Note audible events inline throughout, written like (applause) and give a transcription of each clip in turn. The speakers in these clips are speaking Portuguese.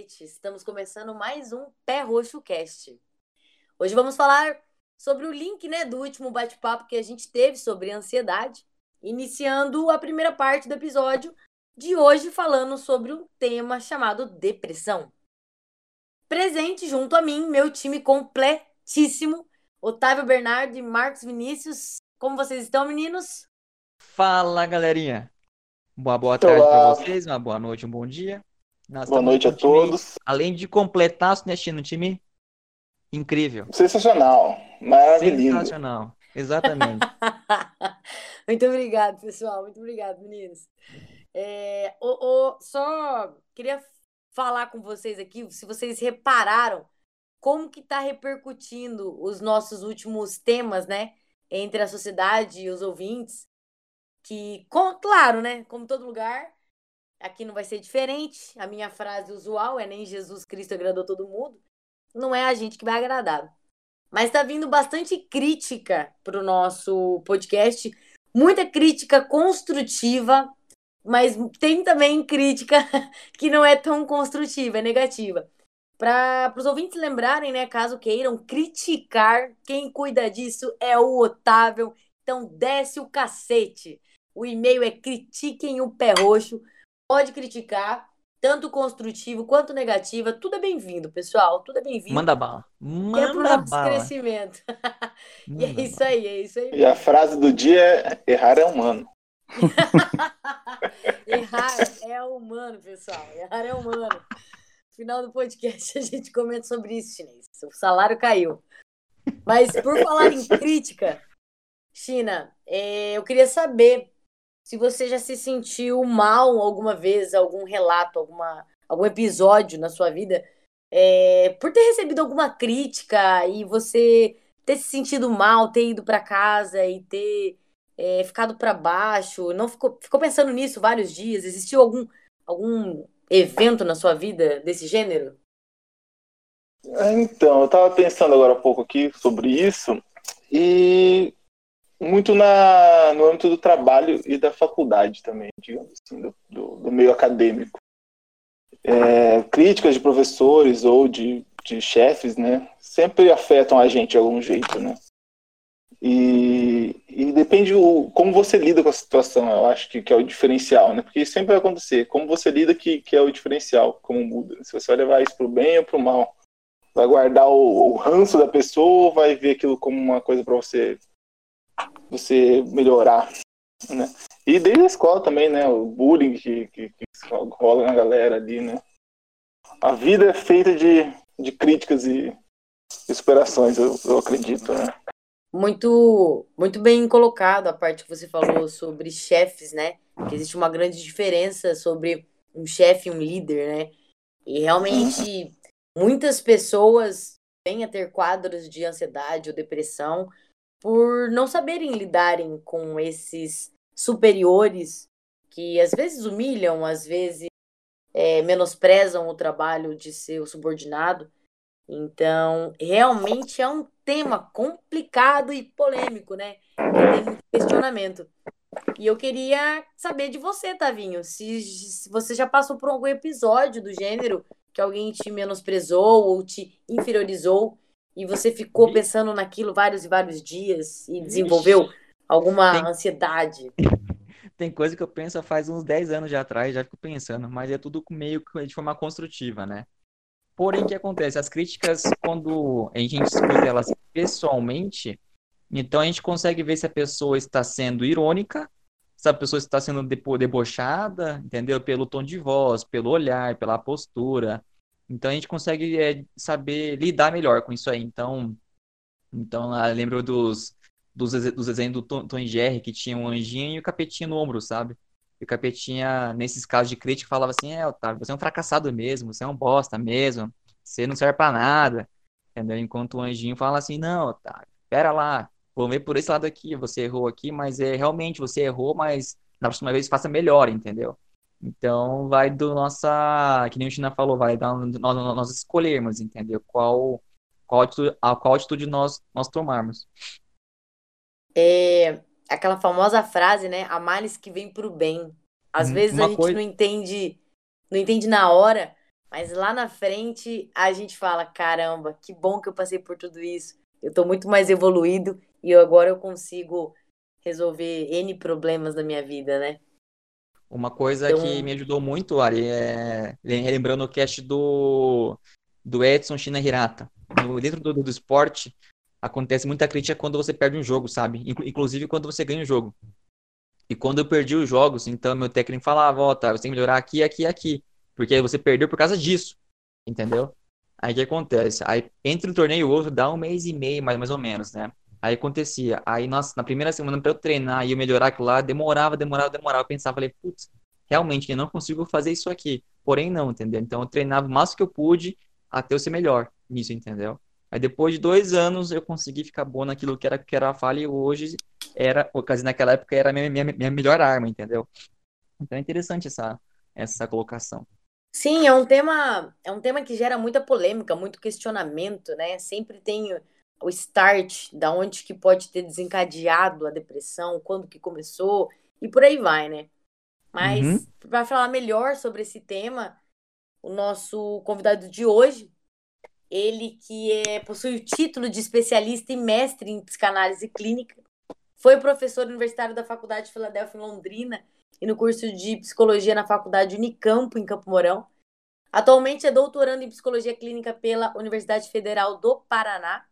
cacete! Estamos começando mais um Pé Roxo Cast. Hoje vamos falar sobre o link né, do último bate-papo que a gente teve sobre ansiedade, iniciando a primeira parte do episódio de hoje falando sobre um tema chamado depressão. Presente junto a mim, meu time completíssimo, Otávio Bernardo e Marcos Vinícius. Como vocês estão, meninos? Fala, galerinha. Boa, boa tarde para vocês, uma boa noite, um bom dia. Nós boa noite a todos. Além de completar o time incrível. Sensacional, maravilhoso. Sensacional, exatamente. (laughs) muito obrigado, pessoal. Muito obrigado, meninos. É, o, o, só queria falar com vocês aqui, se vocês repararam como que está repercutindo os nossos últimos temas, né, entre a sociedade e os ouvintes que, com, claro, né? Como todo lugar, aqui não vai ser diferente. A minha frase usual é nem Jesus Cristo agradou todo mundo. Não é a gente que vai agradar. Mas está vindo bastante crítica para o nosso podcast. Muita crítica construtiva, mas tem também crítica (laughs) que não é tão construtiva, é negativa. Para os ouvintes lembrarem, né, caso queiram criticar, quem cuida disso é o Otávio. Então desce o cacete. O e-mail é critiquem o pé roxo. Pode criticar, tanto construtivo quanto negativa. Tudo é bem-vindo, pessoal. Tudo é bem-vindo. Manda bala. Manda que é pro nosso bala. crescimento. (laughs) e é isso aí, é isso aí. E a frase do dia é: errar é humano. (laughs) errar é humano, pessoal. Errar é humano. No final do podcast (laughs) a gente comenta sobre isso, chinês. O salário caiu. Mas por falar em crítica, China, é, eu queria saber se você já se sentiu mal alguma vez, algum relato, alguma, algum episódio na sua vida, é, por ter recebido alguma crítica e você ter se sentido mal, ter ido para casa e ter é, ficado para baixo, não ficou, ficou pensando nisso vários dias? Existiu algum, algum evento na sua vida desse gênero? Então, eu estava pensando agora há pouco aqui sobre isso e muito na, no âmbito do trabalho e da faculdade também, digamos assim, do, do, do meio acadêmico. É, críticas de professores ou de, de chefes, né, sempre afetam a gente de algum jeito, né. E, e depende o, como você lida com a situação, eu acho que, que é o diferencial, né, porque sempre vai acontecer, como você lida que, que é o diferencial, como muda, se você vai levar isso para o bem ou para o mal, vai guardar o, o ranço da pessoa ou vai ver aquilo como uma coisa para você você melhorar, né? E desde a escola também, né? O bullying que, que, que rola na galera ali, né? A vida é feita de, de críticas e, e superações, eu, eu acredito, né? Muito, muito bem colocado a parte que você falou sobre chefes, né? Que existe uma grande diferença sobre um chefe e um líder, né? E realmente muitas pessoas vêm a ter quadros de ansiedade ou depressão por não saberem lidarem com esses superiores que às vezes humilham, às vezes é, menosprezam o trabalho de seu subordinado. Então, realmente é um tema complicado e polêmico, né? Que tem muito questionamento. E eu queria saber de você, Tavinho, se, se você já passou por algum episódio do gênero que alguém te menosprezou ou te inferiorizou e você ficou pensando naquilo vários e vários dias e desenvolveu alguma tem, ansiedade? (laughs) Tem coisa que eu penso faz uns 10 anos já atrás, já fico pensando, mas é tudo meio que de forma construtiva, né? Porém, o que acontece? As críticas, quando a gente escuta elas pessoalmente, então a gente consegue ver se a pessoa está sendo irônica, se a pessoa está sendo debochada, entendeu? Pelo tom de voz, pelo olhar, pela postura, então a gente consegue é, saber lidar melhor com isso aí. Então, então ah, lembro dos, dos, dos desenhos do Tom, Tom Jerry, que tinha um anjinho e o capetinho no ombro, sabe? E o capetinha, nesses casos de crítica, falava assim, é, Otávio, você é um fracassado mesmo, você é um bosta mesmo, você não serve pra nada. Entendeu? Enquanto o anjinho fala assim, não, Otávio, pera lá, vamos ver por esse lado aqui, você errou aqui, mas é realmente você errou, mas na próxima vez faça melhor, entendeu? Então, vai do nossa, que nem o China falou, vai da nós, nós escolhermos, entendeu? Qual, qual atitude, a qual atitude nós, nós tomarmos. É aquela famosa frase, né? A males que vem pro bem. Às hum, vezes a gente coisa... não entende, não entende na hora, Mas lá na frente a gente fala: caramba, que bom que eu passei por tudo isso. Eu tô muito mais evoluído e agora eu consigo resolver N problemas da minha vida, né? Uma coisa então... que me ajudou muito, Ari, é relembrando o cast do, do Edson China Hirata. No, dentro do, do esporte, acontece muita crítica quando você perde um jogo, sabe? Inclusive quando você ganha um jogo. E quando eu perdi os jogos, então meu técnico falava, ó, oh, tá, você tem que melhorar aqui, aqui, aqui. Porque você perdeu por causa disso. Entendeu? Aí o que acontece? Aí entre um torneio e outro dá um mês e meio, mais, mais ou menos, né? Aí acontecia. Aí, nossa, na primeira semana pra eu treinar e eu melhorar aquilo lá, demorava, demorava, demorava. Eu pensava, falei, putz, realmente eu não consigo fazer isso aqui. Porém, não, entendeu? Então eu treinava o máximo que eu pude até eu ser melhor nisso, entendeu? Aí depois de dois anos eu consegui ficar bom naquilo que era, que era a falha e hoje era, quase naquela época era a minha, minha, minha melhor arma, entendeu? Então é interessante essa, essa colocação. Sim, é um tema, é um tema que gera muita polêmica, muito questionamento, né? Sempre tem o start, da onde que pode ter desencadeado a depressão, quando que começou e por aí vai, né? Mas uhum. para falar melhor sobre esse tema, o nosso convidado de hoje, ele que é, possui o título de especialista e mestre em psicanálise clínica, foi professor universitário da Faculdade de Filadélfia em Londrina e no curso de psicologia na Faculdade Unicampo, em Campo Mourão. Atualmente é doutorando em psicologia clínica pela Universidade Federal do Paraná.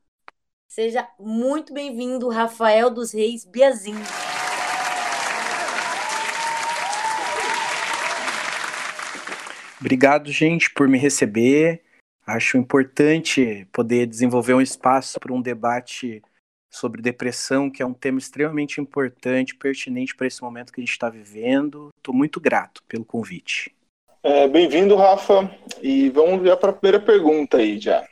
Seja muito bem-vindo, Rafael dos Reis Biazin. Obrigado, gente, por me receber. Acho importante poder desenvolver um espaço para um debate sobre depressão, que é um tema extremamente importante, pertinente para esse momento que a gente está vivendo. Estou muito grato pelo convite. É, Bem-vindo, Rafa. E vamos já para a primeira pergunta aí já.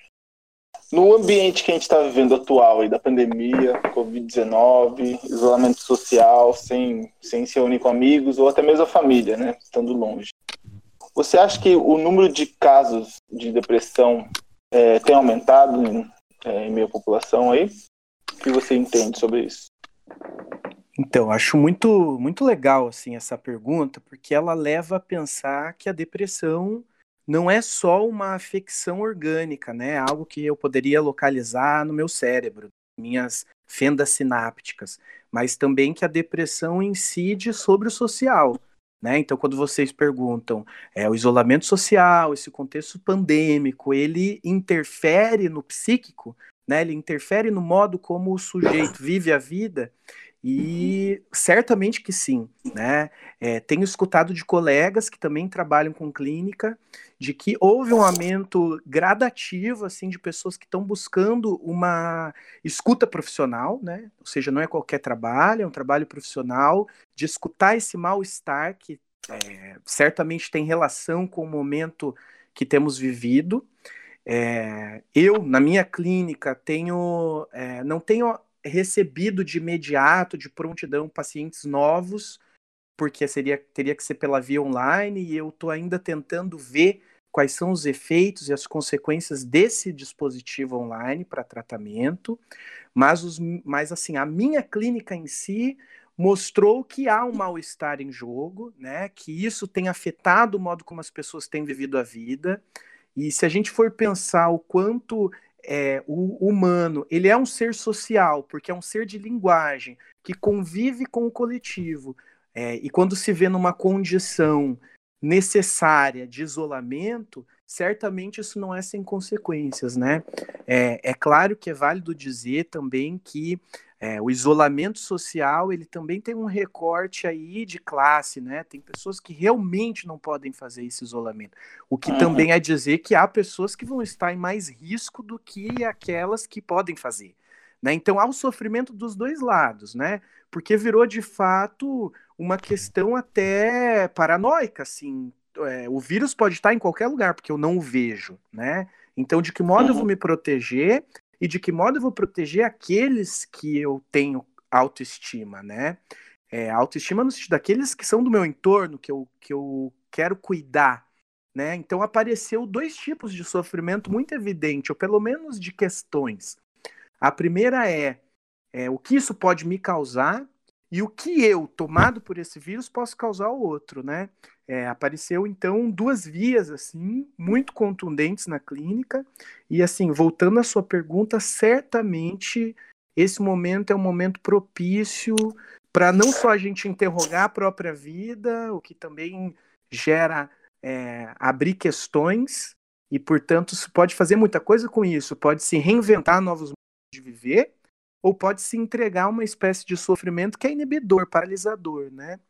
No ambiente que a gente está vivendo atual aí da pandemia, Covid-19, isolamento social, sem, sem se reunir com amigos ou até mesmo a família, né, estando longe. Você acha que o número de casos de depressão é, tem aumentado em, é, em meio à população aí? O que você entende sobre isso? Então, acho muito, muito legal assim essa pergunta, porque ela leva a pensar que a depressão não é só uma afecção orgânica, né? Algo que eu poderia localizar no meu cérebro, minhas fendas sinápticas, mas também que a depressão incide sobre o social. Né? Então, quando vocês perguntam, é, o isolamento social, esse contexto pandêmico, ele interfere no psíquico? né? Ele interfere no modo como o sujeito vive a vida e certamente que sim, né? É, tenho escutado de colegas que também trabalham com clínica de que houve um aumento gradativo assim de pessoas que estão buscando uma escuta profissional, né? Ou seja, não é qualquer trabalho, é um trabalho profissional de escutar esse mal-estar que é, certamente tem relação com o momento que temos vivido é, eu, na minha clínica, tenho, é, não tenho recebido de imediato, de prontidão, pacientes novos, porque seria, teria que ser pela via online, e eu estou ainda tentando ver quais são os efeitos e as consequências desse dispositivo online para tratamento, mas, os, mas assim, a minha clínica em si mostrou que há um mal-estar em jogo, né, que isso tem afetado o modo como as pessoas têm vivido a vida, e se a gente for pensar o quanto é, o humano ele é um ser social, porque é um ser de linguagem que convive com o coletivo, é, e quando se vê numa condição necessária de isolamento, certamente isso não é sem consequências, né? É, é claro que é válido dizer também que é, o isolamento social ele também tem um recorte aí de classe, né? Tem pessoas que realmente não podem fazer esse isolamento. O que uhum. também é dizer que há pessoas que vão estar em mais risco do que aquelas que podem fazer. Né? Então há o sofrimento dos dois lados, né? Porque virou de fato uma questão até paranoica, assim. É, o vírus pode estar em qualquer lugar, porque eu não o vejo, né? Então, de que modo uhum. eu vou me proteger e de que modo eu vou proteger aqueles que eu tenho autoestima, né? É, autoestima no sentido daqueles que são do meu entorno, que eu, que eu quero cuidar, né? Então apareceu dois tipos de sofrimento muito evidente, ou pelo menos de questões. A primeira é, é o que isso pode me causar, e o que eu, tomado por esse vírus, posso causar ao outro, né? É, apareceu então duas vias assim muito contundentes na clínica. E assim voltando à sua pergunta certamente esse momento é um momento propício para não só a gente interrogar a própria vida o que também gera é, abrir questões. E portanto se pode fazer muita coisa com isso. Pode se reinventar novos modos de viver ou pode se entregar a uma espécie de sofrimento que é inibidor paralisador né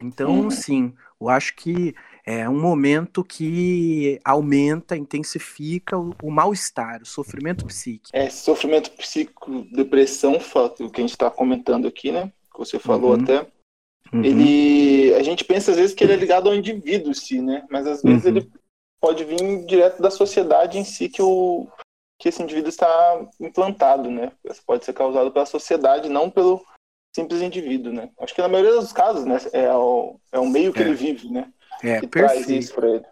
então, uhum. sim, eu acho que é um momento que aumenta, intensifica o, o mal-estar, o sofrimento psíquico. É, sofrimento psíquico, depressão, o que a gente está comentando aqui, né? Que você falou uhum. até. Uhum. Ele, a gente pensa às vezes que ele é ligado ao indivíduo em si, né? Mas às vezes ele uhum. pode vir direto da sociedade em si que o que esse indivíduo está implantado, né? Isso pode ser causado pela sociedade, não pelo simples indivíduo, né? Acho que na maioria dos casos, né, é o, é o meio que é. ele vive, né? É, que perfeito. traz isso para ele.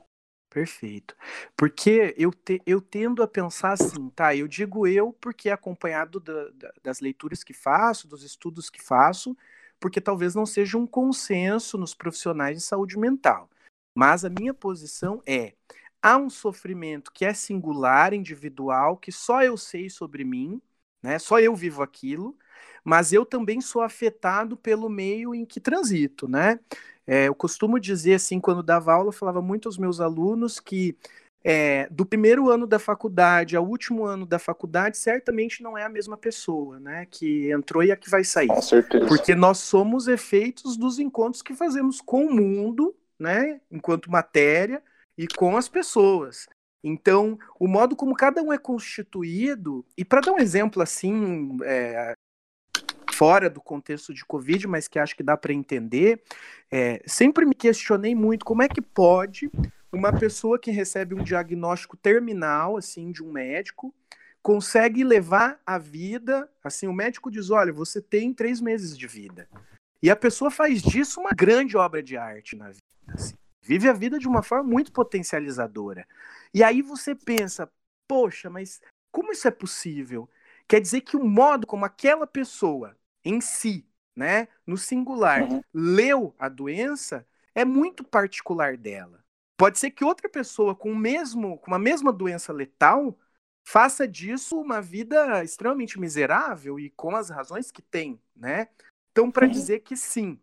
Perfeito. Porque eu, te, eu tendo a pensar assim, tá? Eu digo eu porque é acompanhado da, da, das leituras que faço, dos estudos que faço, porque talvez não seja um consenso nos profissionais de saúde mental. Mas a minha posição é: há um sofrimento que é singular, individual, que só eu sei sobre mim, né? Só eu vivo aquilo, mas eu também sou afetado pelo meio em que transito, né? É, eu costumo dizer assim, quando dava aula, eu falava muito aos meus alunos que é, do primeiro ano da faculdade ao último ano da faculdade, certamente não é a mesma pessoa, né? Que entrou e a que vai sair. Com certeza. Porque nós somos efeitos dos encontros que fazemos com o mundo, né? Enquanto matéria e com as pessoas. Então, o modo como cada um é constituído, e para dar um exemplo assim, é, fora do contexto de Covid, mas que acho que dá para entender, é, sempre me questionei muito como é que pode uma pessoa que recebe um diagnóstico terminal, assim, de um médico, consegue levar a vida, assim, o médico diz, olha, você tem três meses de vida. E a pessoa faz disso uma grande obra de arte na vida. Vive a vida de uma forma muito potencializadora. E aí você pensa, poxa, mas como isso é possível? Quer dizer que o modo como aquela pessoa em si, né, no singular, uhum. leu a doença é muito particular dela. Pode ser que outra pessoa com o mesmo, com a mesma doença letal faça disso uma vida extremamente miserável e com as razões que tem, né? Então, para uhum. dizer que sim,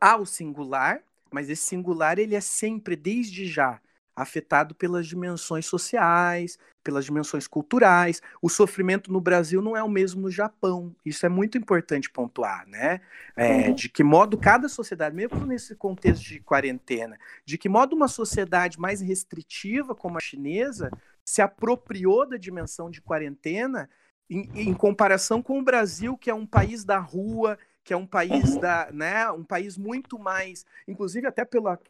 há o singular, mas esse singular ele é sempre desde já afetado pelas dimensões sociais, pelas dimensões culturais. O sofrimento no Brasil não é o mesmo no Japão. Isso é muito importante pontuar, né? É, uhum. De que modo cada sociedade, mesmo nesse contexto de quarentena, de que modo uma sociedade mais restritiva como a chinesa se apropriou da dimensão de quarentena em, em comparação com o Brasil, que é um país da rua, que é um país uhum. da, né, um país muito mais, inclusive até pela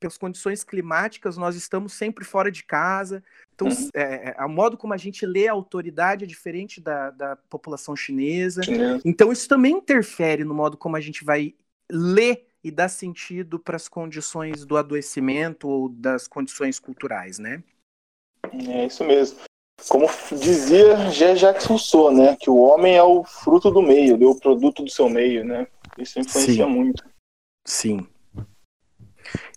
pelas condições climáticas, nós estamos sempre fora de casa. Então, uhum. é, é, o modo como a gente lê a autoridade é diferente da, da população chinesa. Então, isso também interfere no modo como a gente vai ler e dar sentido para as condições do adoecimento ou das condições culturais, né? É isso mesmo. Como dizia G. Jacques Rousseau, né? Que o homem é o fruto do meio, é o produto do seu meio, né? Isso influencia Sim. muito. Sim.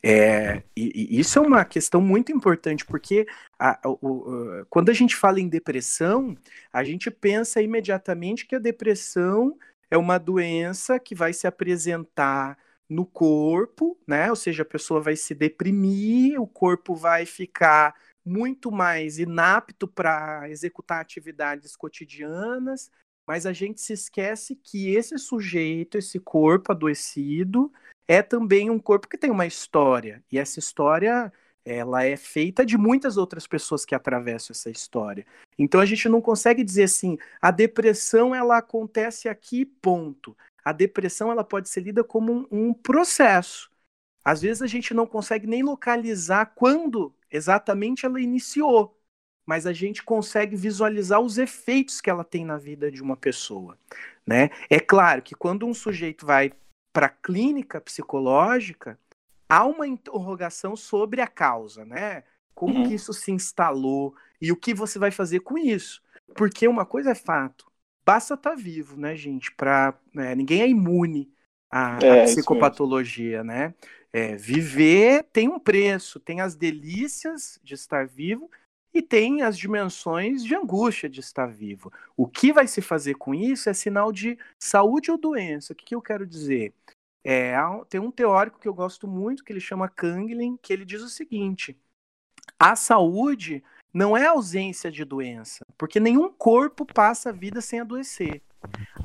É, e, e, isso é uma questão muito importante, porque a, o, quando a gente fala em depressão, a gente pensa imediatamente que a depressão é uma doença que vai se apresentar no corpo, né? Ou seja, a pessoa vai se deprimir, o corpo vai ficar muito mais inapto para executar atividades cotidianas, mas a gente se esquece que esse sujeito, esse corpo adoecido, é também um corpo que tem uma história. E essa história ela é feita de muitas outras pessoas que atravessam essa história. Então a gente não consegue dizer assim, a depressão ela acontece aqui, ponto. A depressão ela pode ser lida como um, um processo. Às vezes a gente não consegue nem localizar quando exatamente ela iniciou, mas a gente consegue visualizar os efeitos que ela tem na vida de uma pessoa, né? É claro que quando um sujeito vai para a clínica psicológica, há uma interrogação sobre a causa, né? Como uhum. que isso se instalou e o que você vai fazer com isso? Porque uma coisa é fato, basta estar tá vivo, né, gente? Para né, ninguém é imune a, É, a psicopatologia, né? É, viver tem um preço, tem as delícias de estar vivo e tem as dimensões de angústia de estar vivo. O que vai se fazer com isso é sinal de saúde ou doença. O que, que eu quero dizer? É, tem um teórico que eu gosto muito, que ele chama Kanglin, que ele diz o seguinte: a saúde não é ausência de doença, porque nenhum corpo passa a vida sem adoecer.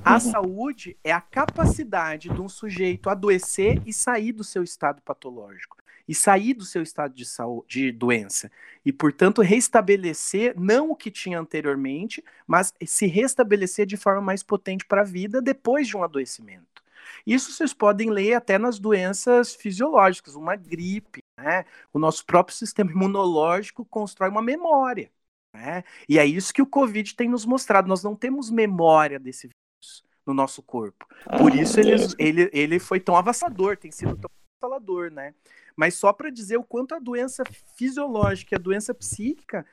A Uhum. saúde é a capacidade de um sujeito adoecer e sair do seu estado patológico, e sair do seu estado de, saúde, de doença, e, portanto, restabelecer não o que tinha anteriormente, mas se restabelecer de forma mais potente para a vida depois de um adoecimento. Isso vocês podem ler até nas doenças fisiológicas, uma gripe, né? O nosso próprio sistema imunológico constrói uma memória, né? E é isso que o Covid tem nos mostrado. Nós não temos memória desse vírus no nosso corpo. Por isso ele, ele, ele foi tão avassalador, tem sido tão avassalador, né? Mas só para dizer o quanto a doença fisiológica e a doença psíquica,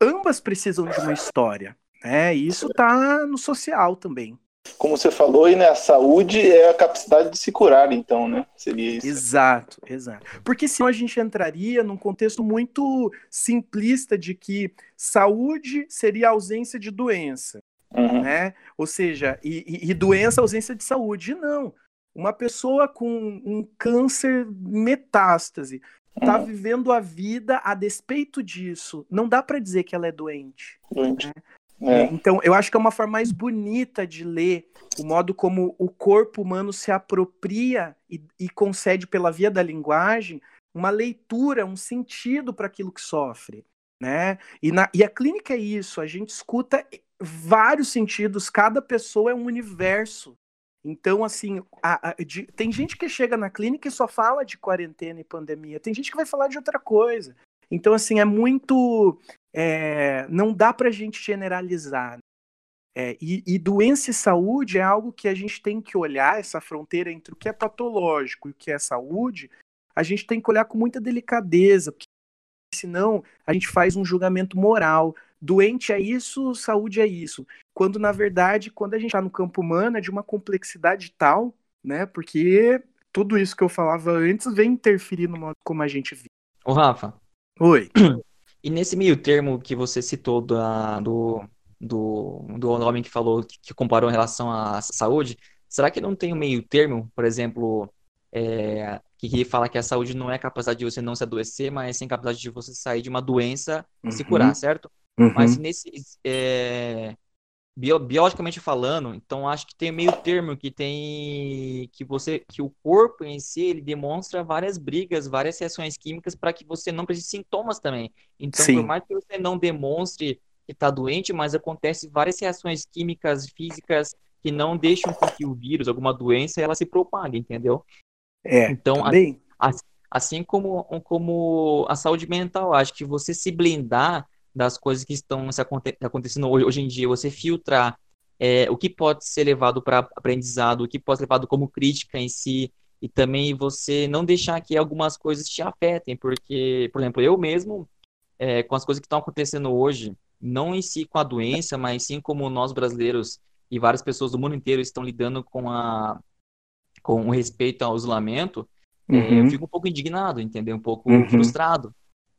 ambas precisam de uma história, né? E isso tá no social também. Como você falou aí, né? A saúde é a capacidade de se curar, então, né? Seria isso. Exato, exato. Porque senão a gente entraria num contexto muito simplista de que saúde seria ausência de doença, Uhum. né? Ou seja, e, e- e doença ausência de saúde. Não. Uma pessoa com um câncer metástase está Uhum. vivendo a vida a despeito disso. Não dá para dizer que ela é doente. Doente. É, É. Então, eu acho que é uma forma mais bonita de ler o modo como o corpo humano se apropria e, e concede pela via da linguagem uma leitura, um sentido para aquilo que sofre. Né? E, na- e a clínica é isso, a gente escuta vários sentidos, cada pessoa é um universo. Então, assim, a- a- de- tem gente que chega na clínica e só fala de quarentena e pandemia, tem gente que vai falar de outra coisa. Então, assim, é muito. é, não dá para a gente generalizar. É, e, e doença e saúde é algo que a gente tem que olhar, essa fronteira entre o que é patológico e o que é saúde, a gente tem que olhar com muita delicadeza, porque senão a gente faz um julgamento moral. Doente é isso, saúde é isso. Quando, na verdade, quando a gente está no campo humano, é de uma complexidade tal, né? Porque tudo isso que eu falava antes vem interferir no modo como a gente vive. Ô, Rafa, Oi. e nesse meio termo que você citou da- do, do, do homem que falou, que, comparou em relação à saúde, será que não tem um meio termo, por exemplo, é, que, fala que a saúde não é a capacidade de você não se adoecer, mas sim a capacidade de você sair de uma doença e se Uhum. curar, certo? Uhum. Mas nesse, é, bio- biologicamente falando, então acho que tem meio termo que tem que você que o corpo em si ele demonstra várias brigas, várias reações químicas para que você não precise sintomas também. Então, Sim. por mais que você não demonstre que está doente, mas acontece várias reações químicas, físicas que não deixam com que o vírus, alguma doença, ela se propague, entendeu? É, Então, a- também. Assim como, como a saúde mental, acho que você se blindar das coisas que estão se aconte- acontecendo hoje, hoje em dia, você filtrar é, o que pode ser levado para aprendizado, o que pode ser levado como crítica em si, e também você não deixar que algumas coisas te afetem, porque, por exemplo, eu mesmo, é, com as coisas que estão acontecendo hoje, não em si com a doença, mas sim como nós brasileiros e várias pessoas do mundo inteiro estão lidando com a com o respeito ao isolamento, é, eu Uhum. fico um pouco indignado, entendeu? Um pouco Uhum. frustrado,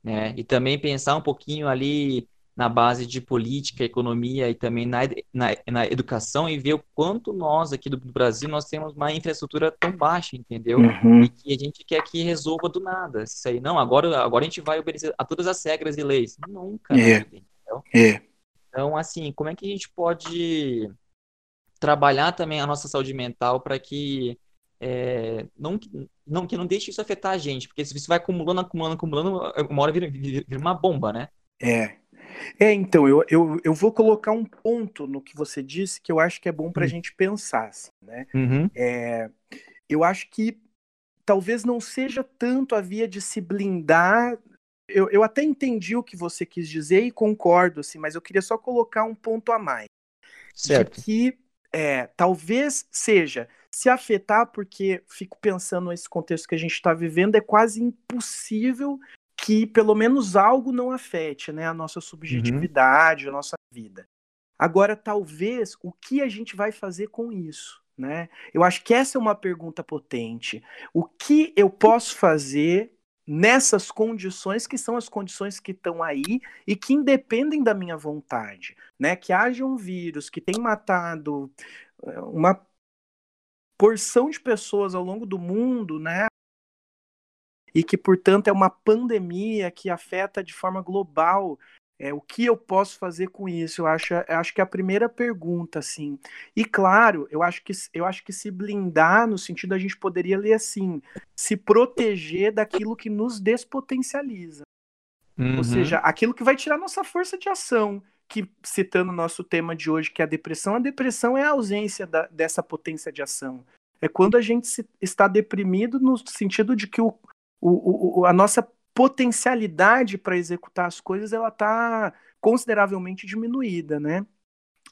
né? E também pensar um pouquinho ali na base de política, economia e também na, na, na educação e ver o quanto nós aqui do Brasil nós temos uma infraestrutura tão baixa, entendeu? Uhum. E que a gente quer que resolva do nada. Isso aí, não, agora, agora a gente vai obedecer a todas as regras e leis. Nunca na É. vida, entendeu? É. Então, assim, como é que a gente pode trabalhar também a nossa saúde mental para que é, não, não, que não deixe isso afetar a gente, porque se isso vai acumulando, acumulando, acumulando, uma hora vira, vira uma bomba, né? É. É, então, eu, eu, eu vou colocar um ponto no que você disse que eu acho que é bom para a Hum. gente pensar, assim, né? Uhum. É, eu acho que talvez não seja tanto a via de se blindar. Eu, eu até entendi o que você quis dizer e concordo, assim, mas eu queria só colocar um ponto a mais. Certo. De que é, talvez seja se afetar, porque fico pensando nesse contexto que a gente está vivendo, é quase impossível que pelo menos algo não afete né, a nossa subjetividade, a nossa vida. Agora, talvez, o que a gente vai fazer com isso? Né? Eu acho que essa é uma pergunta potente. O que eu posso fazer nessas condições que são as condições que estão aí e que independem da minha vontade, né? Que haja um vírus que tem matado eh, uma porção de pessoas ao longo do mundo, né? E que, portanto, é uma pandemia que afeta de forma global é, o que eu posso fazer com isso? Eu acho, eu acho que é a primeira pergunta, assim. E claro, eu acho que eu acho que se blindar no sentido a gente poderia ler assim, se proteger daquilo que nos despotencializa. Uhum. Ou seja, aquilo que vai tirar nossa força de ação. Que, citando o nosso tema de hoje, que é a depressão, a depressão é a ausência da, dessa potência de ação. É quando a gente se, está deprimido no sentido de que o, o, o, a nossa potencialidade para executar as coisas ela está consideravelmente diminuída, né?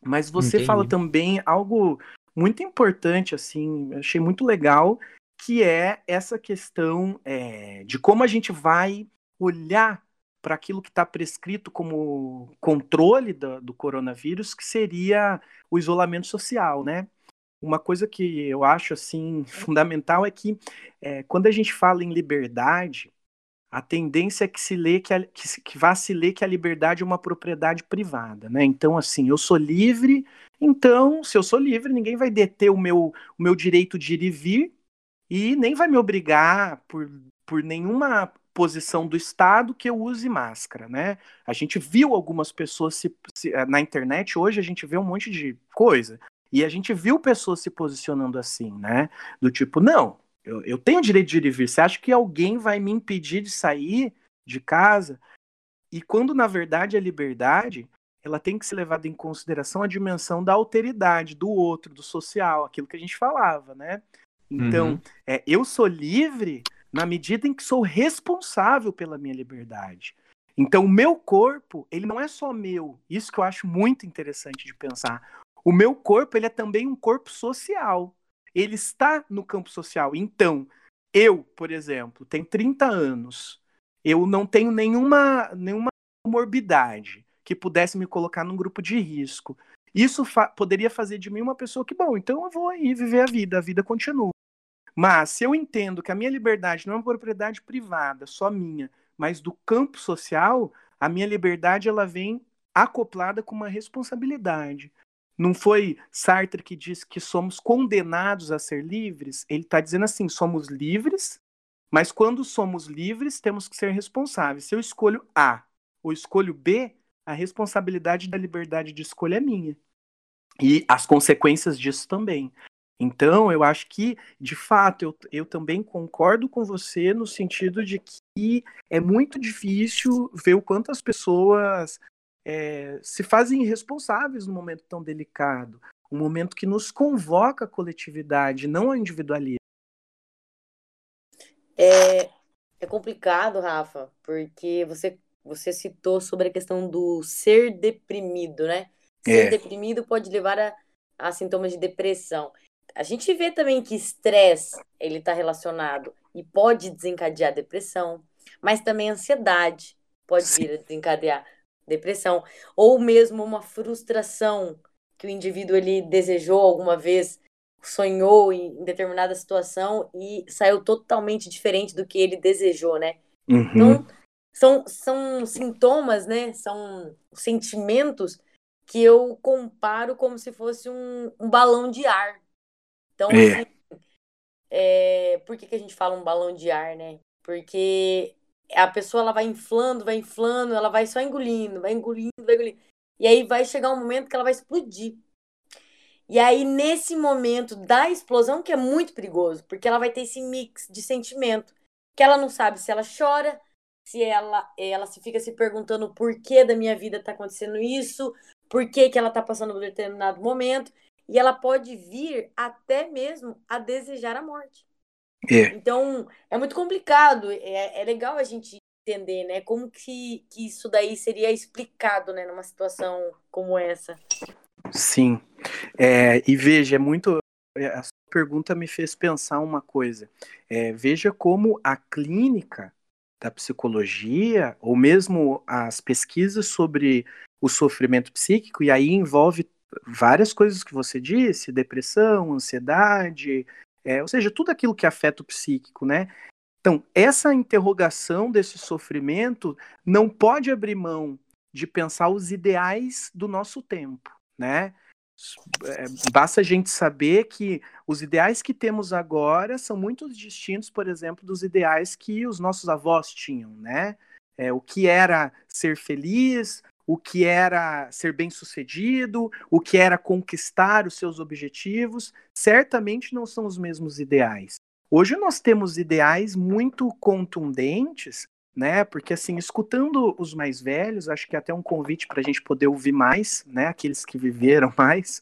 Mas você Entendi. fala também algo muito importante, assim, achei muito legal, que é essa questão é, de como a gente vai olhar para aquilo que está prescrito como controle do, do coronavírus, que seria o isolamento social, né? Uma coisa que eu acho assim (laughs) fundamental é que é, quando a gente fala em liberdade, a tendência é que se lê que, a, que, que vá se ler que a liberdade é uma propriedade privada, né? Então, assim, eu sou livre, então, se eu sou livre, ninguém vai deter o meu, o meu direito de ir e vir e nem vai me obrigar por, por nenhuma posição do Estado que eu use máscara, né? A gente viu algumas pessoas se, se, eh, na internet, hoje a gente vê um monte de coisa, e a gente viu pessoas se posicionando assim, né? Do tipo, não, eu, eu tenho direito de ir e vir. Você acha que alguém vai me impedir de sair de casa? E quando, na verdade, a liberdade ela tem que ser levada em consideração a dimensão da alteridade do outro, do social, aquilo que a gente falava, né? Então, uhum. é, eu sou livre na medida em que sou responsável pela minha liberdade. Então, o meu corpo, ele não é só meu. Isso que eu acho muito interessante de pensar. O meu corpo, ele é também um corpo social ele está no campo social. Então, eu, por exemplo, tenho 30 anos, eu não tenho nenhuma, nenhuma morbidade que pudesse me colocar num grupo de risco. Isso fa poderia fazer de mim uma pessoa que, bom, então eu vou aí viver a vida, a vida continua. Mas se eu entendo que a minha liberdade não é uma propriedade privada, só minha, mas do campo social, a minha liberdade ela vem acoplada com uma responsabilidade. Não foi Sartre que disse que somos condenados a ser livres? Ele está dizendo assim: somos livres, mas quando somos livres, temos que ser responsáveis. Se eu escolho A ou escolho B, a responsabilidade da liberdade de escolha é minha. E as consequências disso também. Então, eu acho que, de fato, eu, eu também concordo com você no sentido de que é muito difícil ver o quanto as pessoas é, se fazem irresponsáveis num momento tão delicado, um momento que nos convoca a coletividade, não a individualismo. É, é complicado, Rafa, porque você, você citou sobre a questão do ser deprimido, né? Ser é. deprimido pode levar a, a sintomas de depressão. A gente vê também que estresse ele está relacionado e pode desencadear depressão, mas também ansiedade pode vir a desencadear depressão, ou mesmo uma frustração que o indivíduo ele desejou alguma vez, sonhou em determinada situação e saiu totalmente diferente do que ele desejou, né? Uhum. Então, são, são sintomas, né? São sentimentos que eu comparo como se fosse um, um balão de ar. Então, é. Assim, é, por que, que a gente fala um balão de ar, né? Porque a pessoa ela vai inflando, vai inflando, ela vai só engolindo, vai engolindo, vai engolindo. E aí vai chegar um momento que ela vai explodir. E aí, nesse momento da explosão, que é muito perigoso, porque ela vai ter esse mix de sentimento, que ela não sabe se ela chora, se ela, ela se fica se perguntando por que da minha vida tá acontecendo isso, por que, que ela tá passando por determinado momento, e ela pode vir até mesmo a desejar a morte. É. Então, é muito complicado. É, é legal a gente entender, né? Como que, que isso daí seria explicado, né? Numa situação como essa. Sim. É, e veja, é muito. É, a sua pergunta me fez pensar uma coisa. É, veja como a clínica da psicologia, ou mesmo as pesquisas sobre o sofrimento psíquico, e aí envolve várias coisas que você disse, depressão, ansiedade, é, ou seja, tudo aquilo que afeta o psíquico, né? Então, essa interrogação desse sofrimento não pode abrir mão de pensar os ideais do nosso tempo, né? É, basta a gente saber que os ideais que temos agora são muito distintos, por exemplo, dos ideais que os nossos avós tinham, né? É, o que era ser feliz, o que era ser bem-sucedido, o que era conquistar os seus objetivos, certamente não são os mesmos ideais. Hoje nós temos ideais muito contundentes né? Porque assim, escutando os mais velhos, acho que é até um convite para a gente poder ouvir mais, né? Aqueles que viveram (laughs) mais,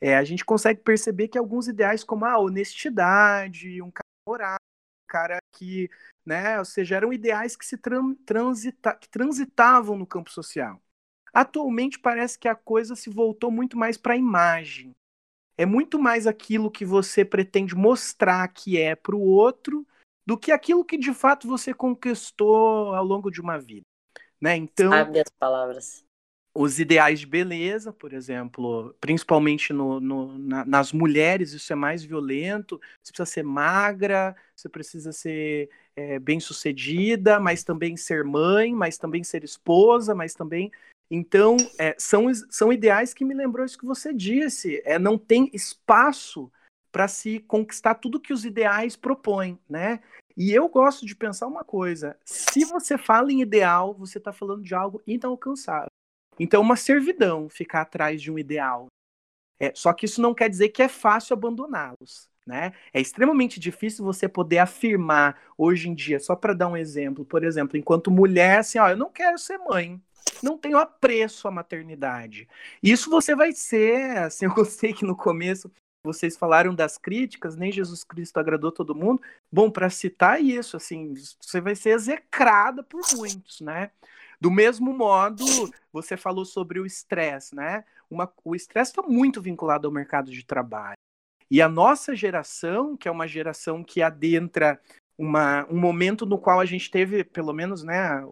é, a gente consegue perceber que alguns ideais como a honestidade, um cara moral, um cara que, né? Ou seja, eram ideais que se transita, que transitavam no campo social. Atualmente parece que a coisa se voltou muito mais para a imagem. É muito mais aquilo que você pretende mostrar que é para o outro do que aquilo que de fato você conquistou ao longo de uma vida. Né? Então, Sabe as palavras. Os ideais de beleza, por exemplo, principalmente no, no na, nas mulheres, isso é mais violento. Você precisa ser magra, você precisa ser é, bem-sucedida, mas também ser mãe, mas também ser esposa, mas também. Então, é, são, são ideais que me lembrou isso que você disse. É, não tem espaço para se conquistar tudo que os ideais propõem, né? E eu gosto de pensar uma coisa: se você fala em ideal, você está falando de algo inalcançável. Então, uma servidão ficar atrás de um ideal. É, só que isso não quer dizer que é fácil abandoná-los. Né? É extremamente difícil você poder afirmar hoje em dia, só para dar um exemplo, por exemplo, enquanto mulher, assim, ó, eu não quero ser mãe, não tenho apreço à maternidade. Isso você vai ser, assim, (laughs) eu gostei que no começo vocês falaram das críticas, nem Jesus Cristo agradou todo mundo. Bom, para citar isso, assim, você vai ser execrada por muitos, né? Do mesmo modo, você falou sobre o estresse, né? Uma, o estresse está muito vinculado ao mercado de trabalho. E a nossa geração, que é uma geração que adentra uma, um momento no qual a gente teve, pelo menos, né,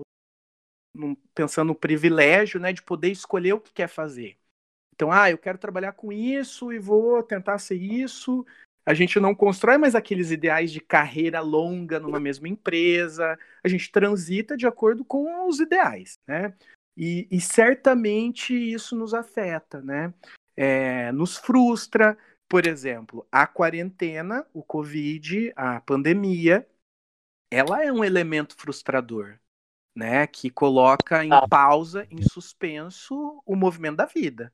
pensando no privilégio, né, de poder escolher o que quer fazer. Então, ah, eu quero trabalhar com isso e vou tentar ser isso. A gente não constrói mais aqueles ideais de carreira longa numa mesma empresa. A gente transita de acordo com os ideais, né? E, e certamente isso nos afeta, né? É, nos frustra. Por exemplo, a quarentena, o Covid, a pandemia, ela é um elemento frustrador, né? Que coloca em pausa, em suspenso, o movimento da vida.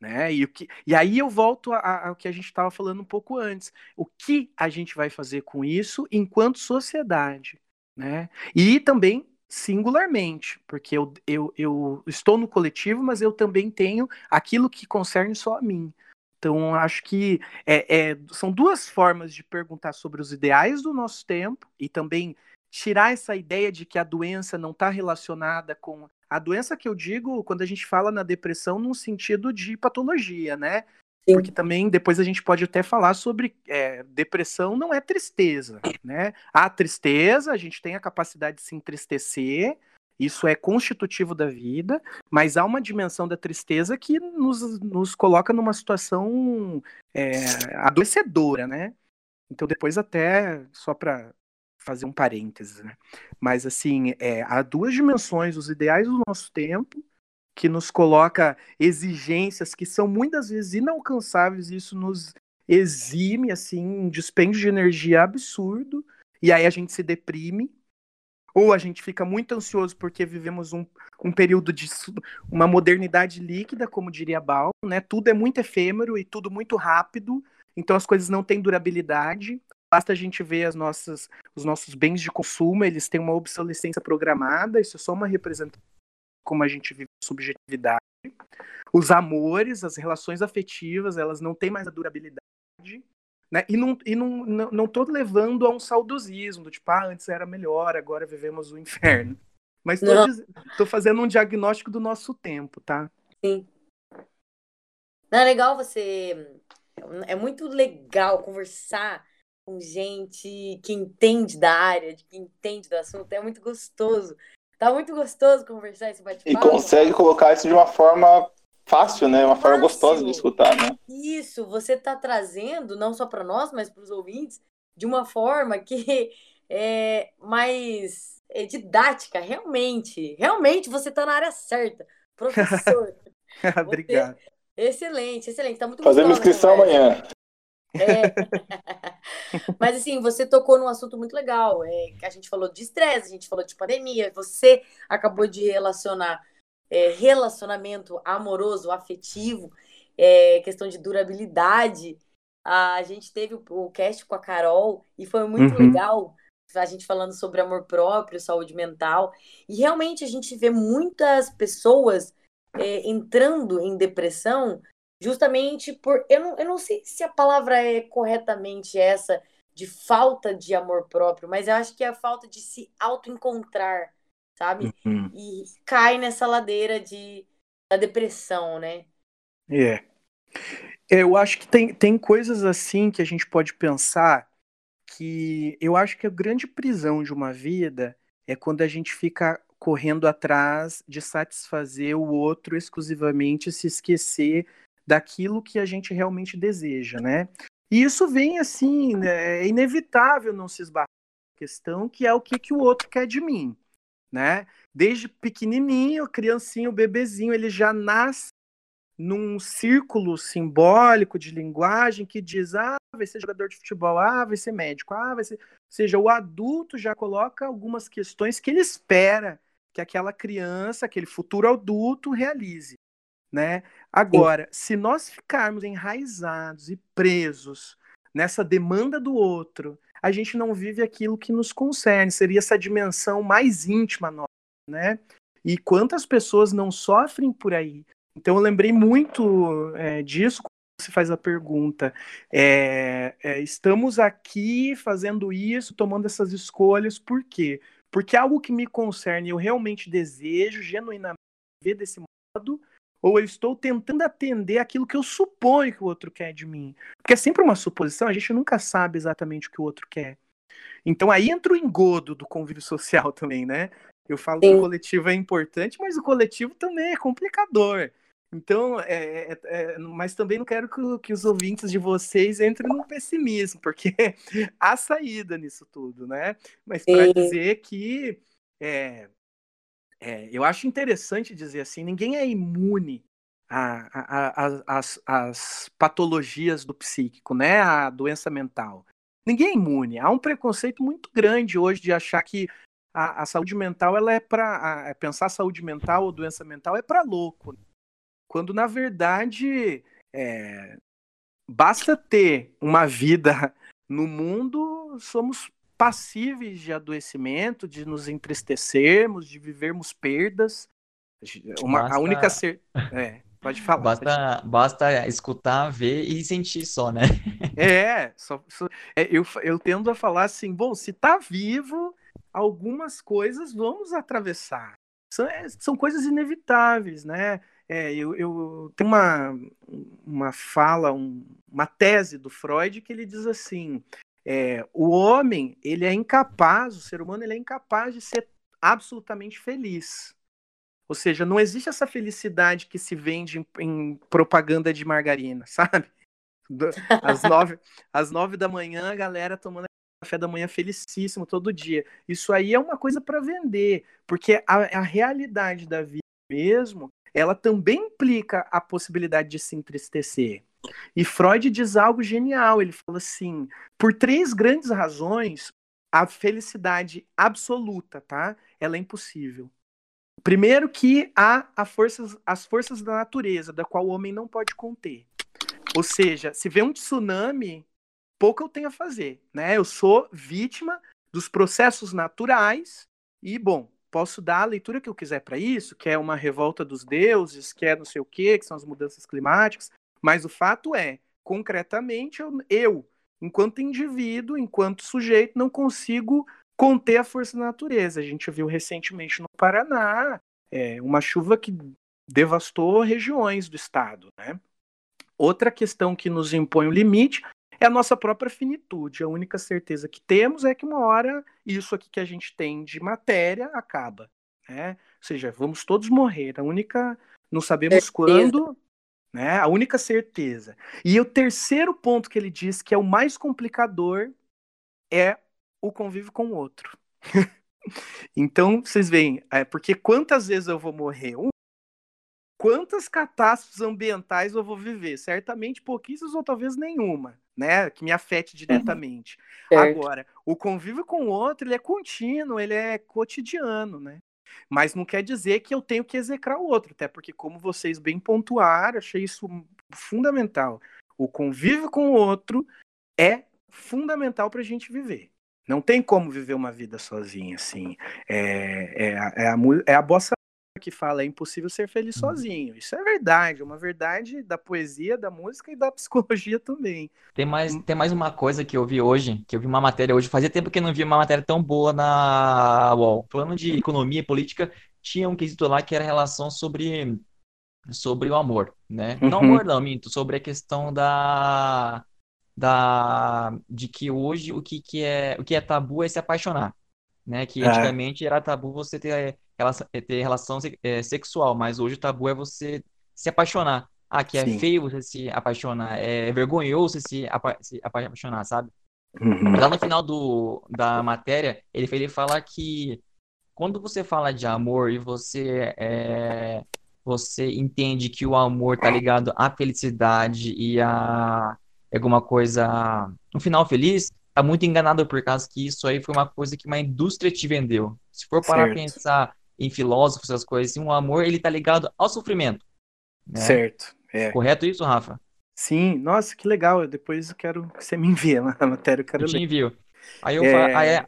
Né? E, o que, e aí eu volto ao que a gente estava falando um pouco antes. O que a gente vai fazer com isso enquanto sociedade? Né? E também singularmente, porque eu, eu, eu estou no coletivo, mas eu também tenho aquilo que concerne só a mim. Então, acho que é, é, são duas formas de perguntar sobre os ideais do nosso tempo e também tirar essa ideia de que a doença não está relacionada com a doença que eu digo quando a gente fala na depressão num sentido de patologia, né? Sim. Porque também depois a gente pode até falar sobre é, depressão não é tristeza, né? A tristeza, a gente tem a capacidade de se entristecer, isso é constitutivo da vida, mas há uma dimensão da tristeza que nos, nos coloca numa situação é, adoecedora, né? Então depois até, só para fazer um parênteses, né? Mas assim, é, há duas dimensões, os ideais do nosso tempo, que nos coloca exigências que são muitas vezes inalcançáveis, e isso nos exime assim um dispêndio de energia absurdo, e aí a gente se deprime, ou a gente fica muito ansioso porque vivemos um, um período de uma modernidade líquida, como diria Bal, né? Tudo é muito efêmero e tudo muito rápido, então as coisas não têm durabilidade. Basta a gente ver as nossas, os nossos bens de consumo, eles têm uma obsolescência programada, isso é só uma representação como a gente vive subjetividade. Os amores, as relações afetivas, elas não têm mais a durabilidade. Né? E, não, e não, não, não tô levando a um saudosismo, do tipo, ah, antes era melhor, agora vivemos o inferno. Mas tô, diz... tô fazendo um diagnóstico do nosso tempo, tá? Sim. Não, é legal você. É muito legal conversar com gente que entende da área, que entende do assunto. É muito gostoso. Tá muito gostoso conversar esse bate-papo. E consegue colocar isso de uma forma fácil, né? Uma forma gostosa de escutar, né? Isso, você está trazendo, não só para nós, mas para os ouvintes, de uma forma que (laughs) é mais é didática, realmente. Realmente você está na área certa. Professor. (laughs) Obrigado. Excelente, excelente. Tá muito Fazendo inscrição amanhã. É. (laughs) Mas assim, você tocou num assunto muito legal. É, a gente falou de estresse, a gente falou de pandemia. Você acabou de relacionar é, relacionamento amoroso, afetivo, é, questão de durabilidade. A gente teve o, o cast com a Carol e foi muito uhum. legal a gente falando sobre amor próprio, saúde mental. E realmente a gente vê muitas pessoas é, entrando em depressão justamente por. Eu não, eu não sei se a palavra é corretamente essa, de falta de amor próprio, mas eu acho que é a falta de se auto-encontrar, sabe? Uhum. E cai nessa ladeira de, da depressão, né? É. Eu acho que tem, tem coisas assim que a gente pode pensar que eu acho que a grande prisão de uma vida é quando a gente fica correndo atrás de satisfazer o outro exclusivamente, se esquecer daquilo que a gente realmente deseja, né? E isso vem assim, né, é inevitável não se esbarrar na questão que é o que, que o outro quer de mim, né? Desde pequenininho, criancinho, bebezinho, ele já nasce num círculo simbólico de linguagem que diz, ah, vai ser jogador de futebol, ah, vai ser médico, ah, vai ser... Ou seja, o adulto já coloca algumas questões que ele espera que aquela criança, aquele futuro adulto realize né? Agora, Sim. se nós ficarmos enraizados e presos nessa demanda do outro, a gente não vive aquilo que nos concerne, seria essa dimensão mais íntima nossa, né? E quantas pessoas não sofrem por aí? Então eu lembrei muito é, disso quando você faz a pergunta. É, é, estamos aqui fazendo isso, tomando essas escolhas, por quê? Porque algo que me concerne, eu realmente desejo genuinamente ver desse modo, ou eu estou tentando atender aquilo que eu suponho que o outro quer de mim. Porque é sempre uma suposição, a gente nunca sabe exatamente o que o outro quer. Então aí entra o engodo do convívio social (laughs) também, né? Eu falo Sim. que o coletivo é importante, mas o coletivo também é complicador. Então, é, é, é, mas também não quero que, que, os ouvintes de vocês entrem no pessimismo, porque (laughs) há saída nisso tudo, né? Mas para dizer que é, é, eu acho interessante dizer assim, ninguém é imune às patologias do psíquico, né? A doença mental. Ninguém é imune. Há um preconceito muito grande hoje de achar que a, a saúde mental ela é para é, pensar saúde mental ou doença mental é para louco, quando na verdade é, basta ter uma vida no mundo, somos passíveis de adoecimento, de nos entristecermos, de vivermos perdas. Uma, basta... A única ser... é, pode falar. Basta, pode... basta escutar, ver e sentir só, né? É, só, só, é, eu, eu tendo a falar assim, bom, se tá vivo, algumas coisas vamos atravessar. São, é, são coisas inevitáveis, né? É, eu, eu tenho uma, uma fala, um, uma tese do Freud que ele diz assim: é, o homem, ele é incapaz, o ser humano, ele é incapaz de ser absolutamente feliz. Ou seja, não existe essa felicidade que se vende em, em propaganda de margarina, (laughs) sabe? Às (laughs) nove, às nove da manhã, a galera tomando café da manhã felicíssimo todo dia. Isso aí é uma coisa para vender, porque a, a realidade da vida mesmo, ela também implica a possibilidade de se entristecer. E Freud diz algo genial. Ele fala assim: por três grandes razões, a felicidade absoluta, tá? Ela é impossível. Primeiro que há a forças, as forças da natureza, da qual o homem não pode conter. Ou seja, se vê um tsunami, pouco eu tenho a fazer, né? Eu sou vítima dos processos naturais e, bom, posso dar a leitura que eu quiser para isso, que é uma revolta dos deuses, que é não sei o quê, que são as mudanças climáticas, mas o fato é, concretamente, eu, eu, enquanto indivíduo, enquanto sujeito, não consigo conter a força da natureza. A gente viu recentemente no Paraná é, uma chuva que devastou regiões do estado. Né? Outra questão que nos impõe o limite é a nossa própria finitude. A única certeza que temos é que uma hora isso aqui que a gente tem de matéria acaba. Né? Ou seja, vamos todos morrer. A única não sabemos quando, né? A única certeza. E o terceiro ponto que ele diz que é o mais complicador é o convívio com o outro. (laughs) então, vocês veem, é, porque quantas vezes eu vou morrer? Um, quantas catástrofes ambientais eu vou viver? Certamente pouquíssimas ou talvez nenhuma, né? Que me afete diretamente. Certo. Agora, o convívio com o outro, ele é contínuo, ele é cotidiano, né? Mas não quer dizer que eu tenho que execrar o outro, até porque, como vocês bem pontuaram, achei isso fundamental. O convívio com o outro é fundamental para a gente viver. Não tem como viver uma vida sozinha, assim. É, é, é, a, é a bossa que fala, é impossível ser feliz Uhum. sozinho. Isso é verdade, é uma verdade da poesia, da música e da (laughs) psicologia também. Tem mais, tem mais uma coisa que eu vi hoje, que eu vi uma matéria hoje. Fazia tempo que eu não vi uma matéria tão boa na UOL. Falando de economia e política, tinha um quesito lá que era relação sobre, sobre o amor, né? Não Uhum. amor, não, minto, sobre a questão da, da, de que hoje o que, que é, o que é tabu é se apaixonar, né? Que Ah. antigamente era tabu você ter relação, ter relação eh, sexual, mas hoje o tabu é você se apaixonar. Ah, que é Sim. feio você se apaixonar, é vergonhoso você se, apa- se apaixonar, sabe? Uhum. Lá no final do, da matéria, ele, ele fala que quando você fala de amor e você é, você entende que o amor tá ligado à felicidade e a alguma coisa, um final feliz, tá muito enganado por causa que isso aí foi uma coisa que uma indústria te vendeu. Se for parar a Certo. pensar em filósofos, essas coisas, assim, o amor ele tá ligado ao sofrimento, né? Certo. É. Correto isso, Rafa? Sim, nossa, que legal. Eu depois eu quero que você me envie a matéria, eu quero Eu te ler. envio. Aí eu É, falo, aí é-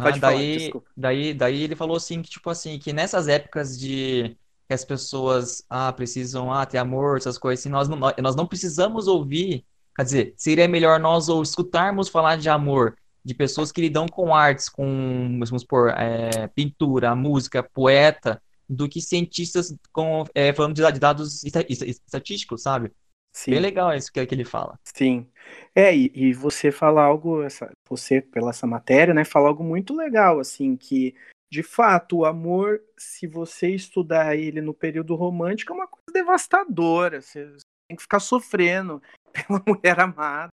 Pode falar, daí, desculpa. daí, daí ele falou assim que tipo assim que nessas épocas de que as pessoas ah precisam ah ter amor essas coisas assim nós não nós não precisamos ouvir quer dizer seria melhor nós ou escutarmos falar de amor de pessoas que lidam com artes com vamos supor é, pintura música poeta do que cientistas com é, falando de dados esta- esta- estatísticos sabe Sim. bem legal isso que, que ele fala Sim. É, e, e você fala algo, essa, você, pela essa matéria, né, fala algo muito legal, assim, que, de fato, o amor, se você estudar ele no período romântico, é uma coisa devastadora. Você, você tem que ficar sofrendo (laughs) pela mulher amada.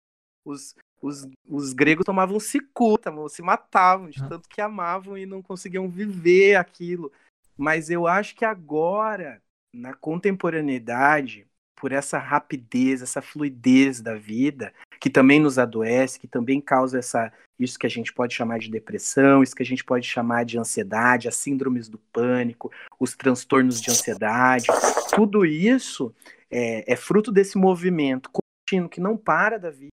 Os, os, os gregos tomavam cicuta, se matavam de Ah. tanto que amavam e não conseguiam viver aquilo. Mas eu acho que agora, na contemporaneidade, por essa rapidez, essa fluidez da vida, que também nos adoece, que também causa essa isso que a gente pode chamar de depressão, isso que a gente pode chamar de ansiedade, as síndromes do pânico, os transtornos de ansiedade, tudo isso é, é fruto desse movimento contínuo que não para da vida.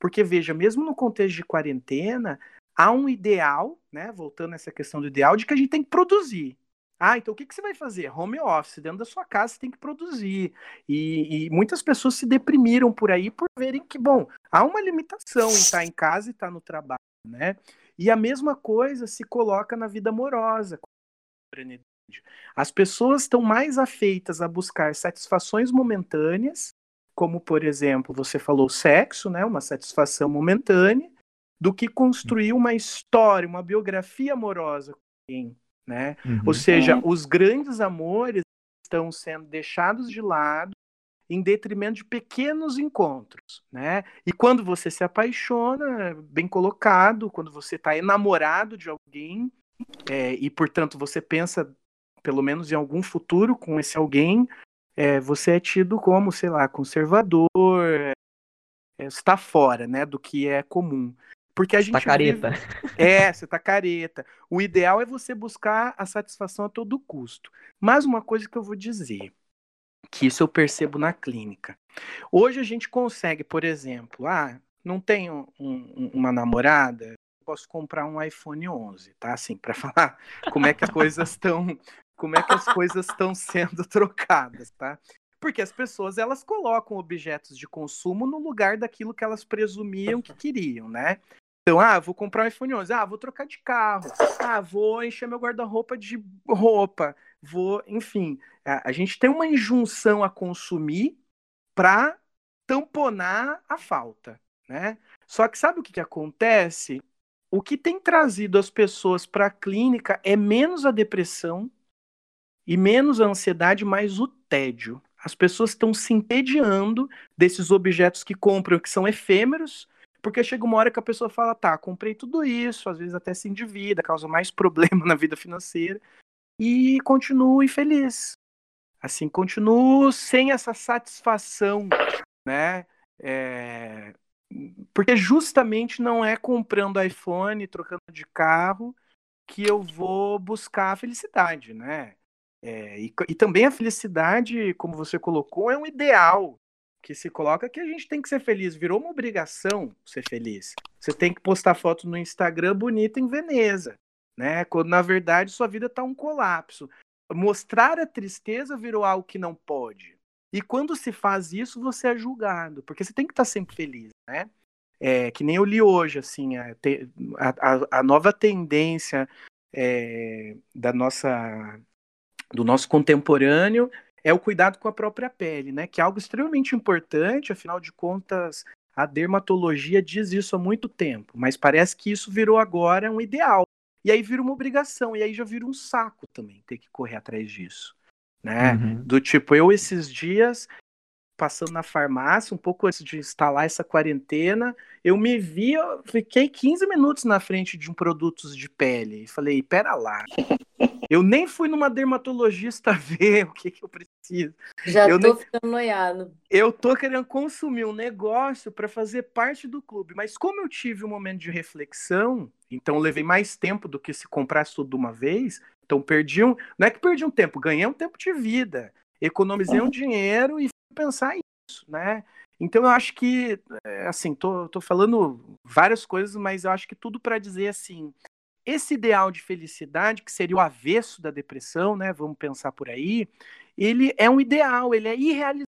Porque, veja, mesmo no contexto de quarentena, há um ideal, né? Voltando a essa questão do ideal, de que a gente tem que produzir. Ah, então o que, que você vai fazer? Home office, dentro da sua casa você tem que produzir. E, e muitas pessoas se deprimiram por aí por verem que, bom, há uma limitação em estar em casa e estar no trabalho, né? E a mesma coisa se coloca na vida amorosa. As pessoas estão mais afeitas a buscar satisfações momentâneas, como, por exemplo, você falou sexo, né? Uma satisfação momentânea, do que construir uma história, uma biografia amorosa com alguém, né? Uhum. Ou seja, Uhum. os grandes amores estão sendo deixados de lado em detrimento de pequenos encontros, né? E quando você se apaixona, bem colocado, quando você está enamorado de alguém é, e, portanto, você pensa, pelo menos em algum futuro com esse alguém, é, você é tido como, sei lá, conservador, é, está fora, né, do que é comum. Porque a Tá gente careta. vive- é, (laughs) você tá careta. O ideal é você buscar a satisfação a todo custo. Mas uma coisa que eu vou dizer, que isso eu percebo na clínica. Hoje a gente consegue, por exemplo, ah, não tenho um- uma namorada, posso comprar um iPhone 11, tá? Assim, para (laughs) falar como é que as coisas estão, como é que as coisas estão sendo (laughs) trocadas, tá? Porque as pessoas elas colocam objetos de consumo no lugar daquilo que elas presumiam que queriam, né? Então, ah, vou comprar um iPhone 11, ah, vou trocar de carro, ah, vou encher meu guarda-roupa de roupa, vou, enfim, a, gente tem uma injunção a consumir para tamponar a falta, né? Só que sabe o que, que acontece? O que tem trazido as pessoas para a clínica é menos a depressão e menos a ansiedade, mas o tédio. As pessoas estão se entediando desses objetos que compram, que são efêmeros, porque chega uma hora que a pessoa fala, tá, comprei tudo isso, às vezes até se endivida, causa mais (laughs) problema na vida financeira, e continuo infeliz. Assim, continuo sem essa satisfação, né? É... Porque justamente não é comprando iPhone, trocando de carro, que eu vou buscar a felicidade, né? É, e, e, também a felicidade, como você colocou, é um ideal que se coloca que a gente tem que ser feliz. Virou uma obrigação ser feliz. Você tem que postar foto no Instagram bonita em Veneza, né? Quando na verdade sua vida está um colapso. Mostrar a tristeza virou algo que não pode. E quando se faz isso, você é julgado, porque você tem que estar tá sempre feliz, né? É, que nem eu li hoje, assim, a, a, a nova tendência é, da nossa, do nosso contemporâneo é o cuidado com a própria pele, né? Que é algo extremamente importante, afinal de contas, a dermatologia diz isso há muito tempo, mas parece que isso virou agora um ideal. E aí vira uma obrigação, e aí já vira um saco também ter que correr atrás disso. Né? Uhum. Do tipo, eu esses dias passando na farmácia, um pouco antes de instalar essa quarentena, eu me vi, eu fiquei 15 minutos na frente de um produtos de pele. E falei, pera lá. (laughs) Eu nem fui numa dermatologista (laughs) ver o que, que eu preciso. Já eu tô nem... ficando noiado. Eu tô querendo consumir um negócio para fazer parte do clube. Mas como eu tive um momento de reflexão, então levei mais tempo do que se comprasse tudo de uma vez, então perdi um. Não é que perdi um tempo, ganhei um tempo de vida. Economizei um dinheiro e pensar isso, né? Então eu acho que, eh, assim, tô, tô falando várias coisas, mas eu acho que tudo para dizer assim, esse ideal de felicidade, que seria o avesso da depressão, né? Vamos pensar por aí, ele é um ideal, ele é irrealizável.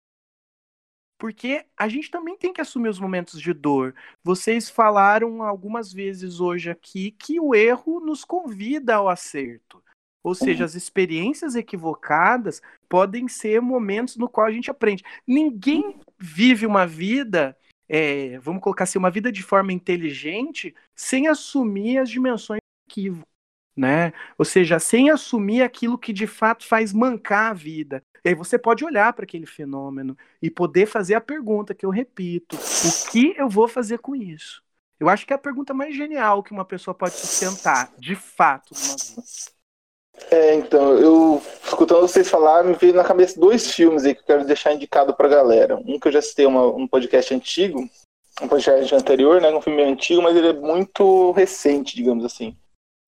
Porque a gente também tem que assumir os momentos de dor. Vocês falaram algumas vezes hoje aqui que o erro nos convida ao acerto. Ou seja, as experiências equivocadas podem ser momentos no qual a gente aprende. Ninguém vive uma vida, é, vamos colocar assim, uma vida de forma inteligente sem assumir as dimensões do equívoco. Né? Ou seja, sem assumir aquilo que de fato faz mancar a vida. E aí você pode olhar para aquele fenômeno e poder fazer a pergunta que eu repito: o que eu vou fazer com isso? Eu acho que é a pergunta mais genial que uma pessoa pode sustentar, de fato, numa vida. É, então, eu escutando vocês falar, me veio na cabeça dois filmes aí que eu quero deixar indicado pra galera. Um que eu já citei uma, um podcast antigo, um podcast anterior, né? Um filme antigo, mas ele é muito recente, digamos assim.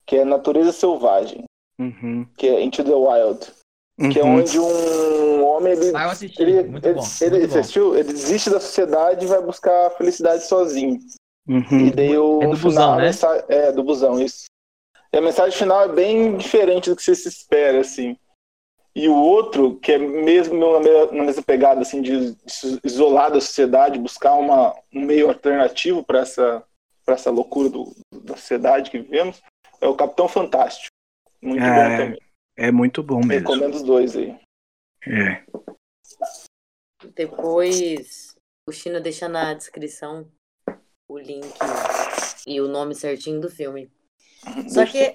Que é Natureza Selvagem. Uhum. Que é Into the Wild. Uhum. Que é uhum. onde um homem. Ele, ah, eu assisti. Ele, muito ele, bom. Ele, muito assistiu, ele desiste da sociedade e vai buscar a felicidade sozinho. Uhum. E daí o, é do busão, né? É, do busão, isso. E a mensagem final é bem diferente do que você se espera, assim. E o outro, que é mesmo na mesma pegada, assim, de isolar da sociedade, buscar uma, um meio alternativo para essa, essa loucura do, da sociedade que vivemos, é o Capitão Fantástico. Muito é, bom também. É muito bom mesmo. Recomendo os dois aí. É. Depois, o Chino deixa na descrição o link e o nome certinho do filme. Só que,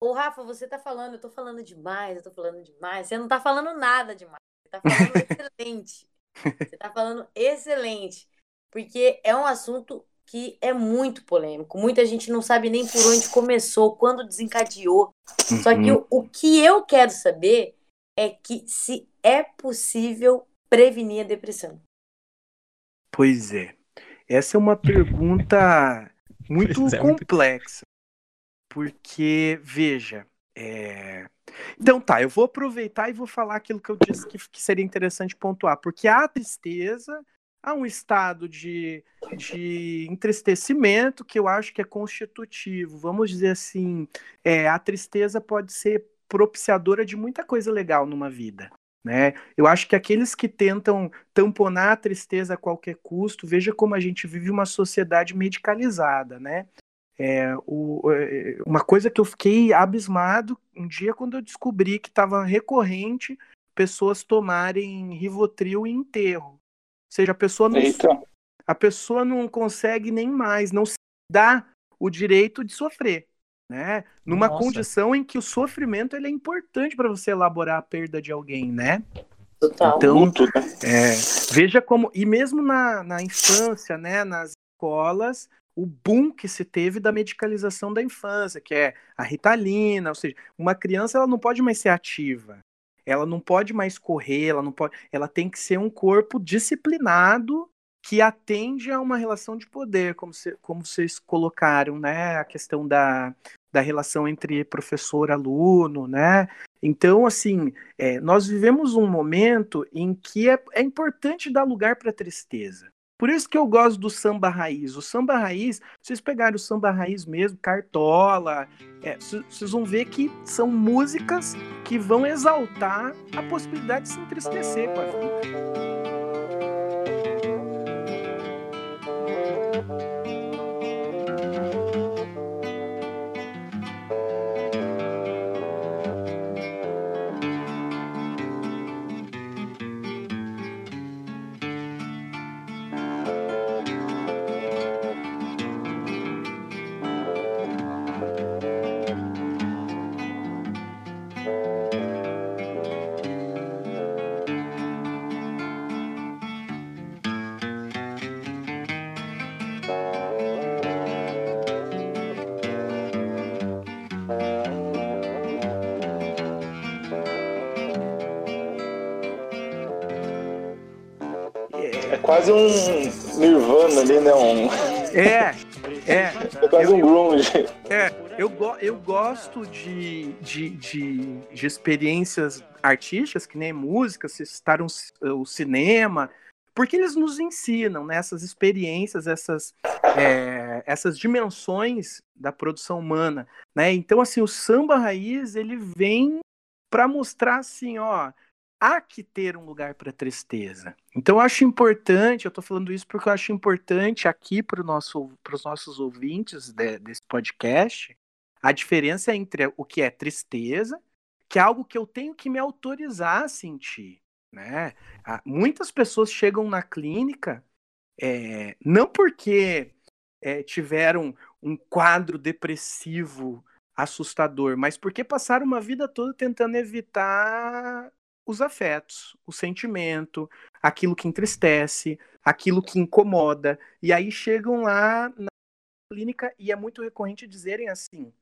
o Rafa, você tá falando, eu tô falando demais, eu tô falando demais. Você não tá falando nada demais. Você tá falando (laughs) excelente. Você tá falando excelente. Porque é um assunto que é muito polêmico. Muita gente não sabe nem por onde começou, quando desencadeou. Uhum. Só que o, o que eu quero saber é que se é possível prevenir a depressão. Pois é. Essa é uma pergunta muito é, complexa. Porque, veja, é... Então tá, eu vou aproveitar e vou falar aquilo que eu disse que, que seria interessante pontuar, porque há tristeza, há um estado de, de entristecimento que eu acho que é constitutivo. Vamos dizer assim, é, a tristeza pode ser propiciadora de muita coisa legal numa vida. Né? Eu acho que aqueles que tentam tamponar a tristeza a qualquer custo, veja como a gente vive uma sociedade medicalizada, né? É, o, é, uma coisa que eu fiquei abismado um dia quando eu descobri que estava recorrente pessoas tomarem Rivotril em enterro. Ou seja, a pessoa não, a pessoa não consegue nem mais, não se dá o direito de sofrer. Né? Numa Nossa. condição em que o sofrimento ele é importante para você elaborar a perda de alguém, né? Total. Então, né? é, veja como. E mesmo na, na infância, né, nas escolas, o boom que se teve da medicalização da infância, que é a ritalina, ou seja, uma criança ela não pode mais ser ativa, ela não pode mais correr, ela não pode, ela tem que ser um corpo disciplinado que atende a uma relação de poder, como, se, como vocês colocaram, né, a questão da, da relação entre professor-aluno, né? Então, assim, é, nós vivemos um momento em que é, é importante dar lugar para a tristeza. Por isso que eu gosto do samba raiz. O samba raiz, vocês pegarem o samba raiz mesmo, Cartola, é, vocês vão ver que são músicas que vão exaltar a possibilidade de se entristecer com a vida. Quase um Nirvana ali, né? Um, É, (laughs) é. é quase um grunge. É, eu, go eu gosto de, de, de, de experiências artísticas, que nem música, se citar um, o cinema, porque eles nos ensinam né, essas experiências, essas, é, essas dimensões da produção humana. Né? Então, assim, o samba raiz, ele vem para mostrar assim, ó, há que ter um lugar para tristeza. Então, eu acho importante, eu estou falando isso porque eu acho importante aqui para nosso, os nossos ouvintes de, desse podcast, a diferença entre o que é tristeza, que é algo que eu tenho que me autorizar a sentir. Né? Muitas pessoas chegam na clínica é, não porque é, tiveram um quadro depressivo assustador, mas porque passaram uma vida toda tentando evitar os afetos, o sentimento, aquilo que entristece, aquilo que incomoda. E aí chegam lá na clínica e é muito recorrente dizerem assim: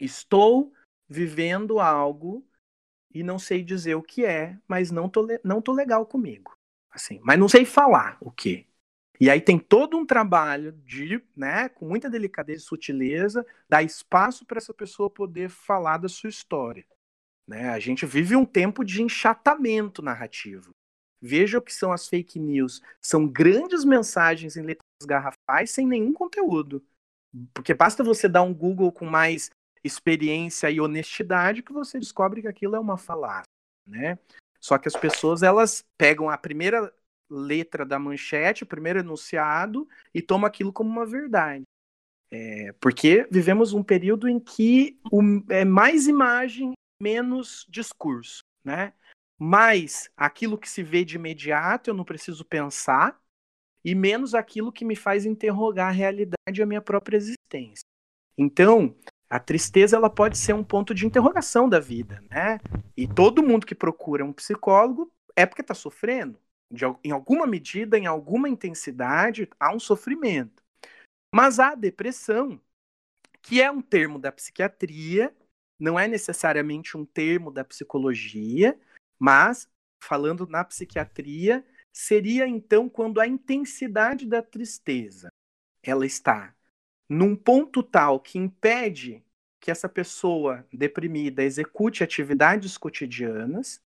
estou vivendo algo e não sei dizer o que é, mas não tô, não tô legal comigo. Assim, mas não sei falar o que. E aí tem todo um trabalho de, né, com muita delicadeza e sutileza, dar espaço para essa pessoa poder falar da sua história. Né? A gente vive um tempo de enxatamento narrativo. Veja o que são as fake news. São grandes mensagens em letras garrafais sem nenhum conteúdo. Porque basta você dar um Google com mais experiência e honestidade que você descobre que aquilo é uma falácia, né? Só que as pessoas elas pegam a primeira letra da manchete, o primeiro enunciado e tomam aquilo como uma verdade. É, porque vivemos um período em que o, é mais imagem, menos discurso, né? Mais aquilo que se vê de imediato, eu não preciso pensar, e menos aquilo que me faz interrogar a realidade e a minha própria existência. Então, a tristeza ela pode ser um ponto de interrogação da vida, né? E todo mundo que procura um psicólogo é porque está sofrendo. De, em alguma medida, em alguma intensidade, há um sofrimento. Mas a depressão, que é um termo da psiquiatria, não é necessariamente um termo da psicologia, mas, falando na psiquiatria, seria então quando a intensidade da tristeza ela está num ponto tal que impede que essa pessoa deprimida execute atividades cotidianas,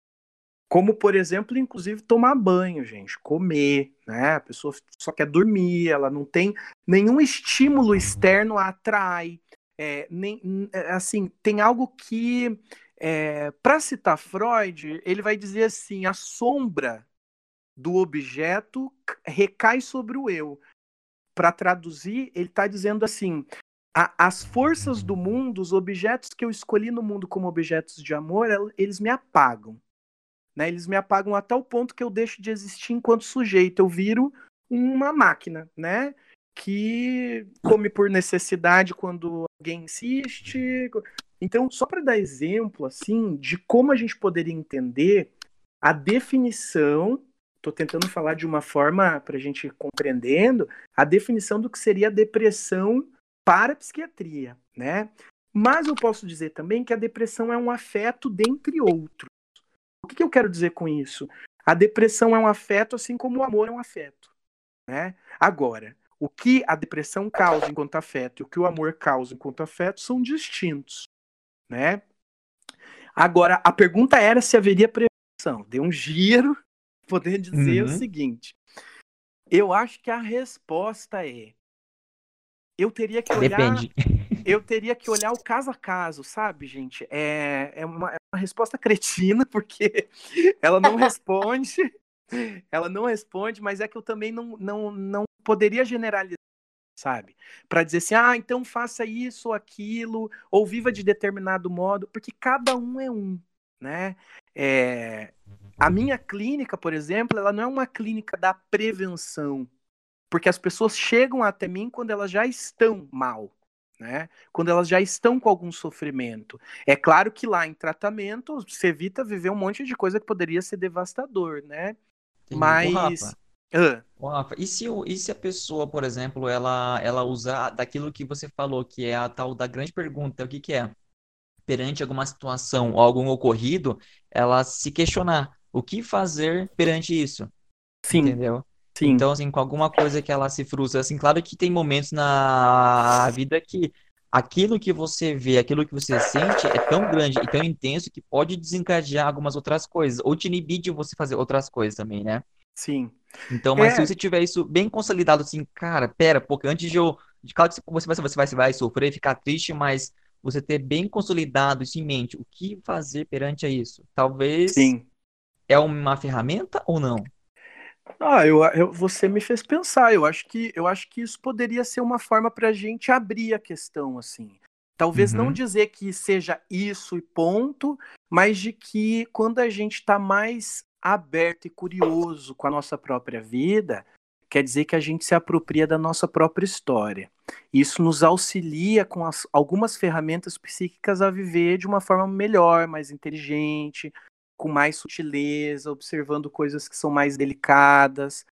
como, por exemplo, inclusive tomar banho, gente, comer, né? A pessoa só quer dormir, ela não tem nenhum estímulo externo a atrai. É, nem, assim, tem algo que, é, para citar Freud, ele vai dizer assim: a sombra do objeto recai sobre o eu para traduzir, ele está dizendo assim: a, as forças do mundo, os objetos que eu escolhi no mundo como objetos de amor, eles me apagam. Né? Eles me apagam a tal ponto que eu deixo de existir enquanto sujeito. Eu viro uma máquina, né? Que come por necessidade quando alguém insiste. Então, só para dar exemplo assim de como a gente poderia entender a definição, estou tentando falar de uma forma para a gente compreendendo, a definição do que seria depressão para a psiquiatria, né? Mas eu posso dizer também que a depressão é um afeto dentre outros. O que, que eu quero dizer com isso? A depressão é um afeto assim como o amor é um afeto, né? Agora, o que a depressão causa enquanto afeto e o que o amor causa enquanto afeto são distintos, né? Agora, a pergunta era se haveria prevenção. Deu um giro, poder dizer uhum. o seguinte. Eu acho que a resposta é eu teria que olhar Depende. eu teria que olhar o caso a caso, sabe, gente? É, é, uma, é uma resposta cretina, (laughs) porque ela não responde, ela não responde, mas é que eu também não, não, não poderia generalizar, sabe? Para dizer assim, ah, então faça isso ou aquilo, ou viva de determinado modo, porque cada um é um, né? É, a minha clínica, por exemplo, ela não é uma clínica da prevenção, porque as pessoas chegam até mim quando elas já estão mal, né? Quando elas já estão com algum sofrimento. É claro que lá em tratamento você evita viver um monte de coisa que poderia ser devastador, né? Mas Rafa, e se, e se a pessoa, por exemplo, ela, ela usar daquilo que você falou, que é a tal da grande pergunta, o que que é? Perante alguma situação ou algum ocorrido, ela se questionar o que fazer perante isso. Sim. Entendeu? Sim. Então, assim, com alguma coisa que ela se frustra, assim, claro que tem momentos na vida que aquilo que você vê, aquilo que você sente é tão grande e tão intenso que pode desencadear algumas outras coisas, ou te inibir de você fazer outras coisas também, né? Sim. Então, mas é. se você tiver isso bem consolidado, assim, cara, pera, porque antes de eu. Claro que você vai, você vai, você vai sofrer, ficar triste, mas você ter bem consolidado isso em mente, o que fazer perante a isso? Talvez. Sim. É uma ferramenta ou não? Ah, eu, eu, você me fez pensar. Eu acho que eu acho que isso poderia ser uma forma para a gente abrir a questão, assim. Talvez uhum. não dizer que seja isso e ponto, mas de que quando a gente está mais aberto e curioso com a nossa própria vida, quer dizer que a gente se apropria da nossa própria história. Isso nos auxilia com as, algumas ferramentas psíquicas a viver de uma forma melhor, mais inteligente, com mais sutileza, observando coisas que são mais delicadas,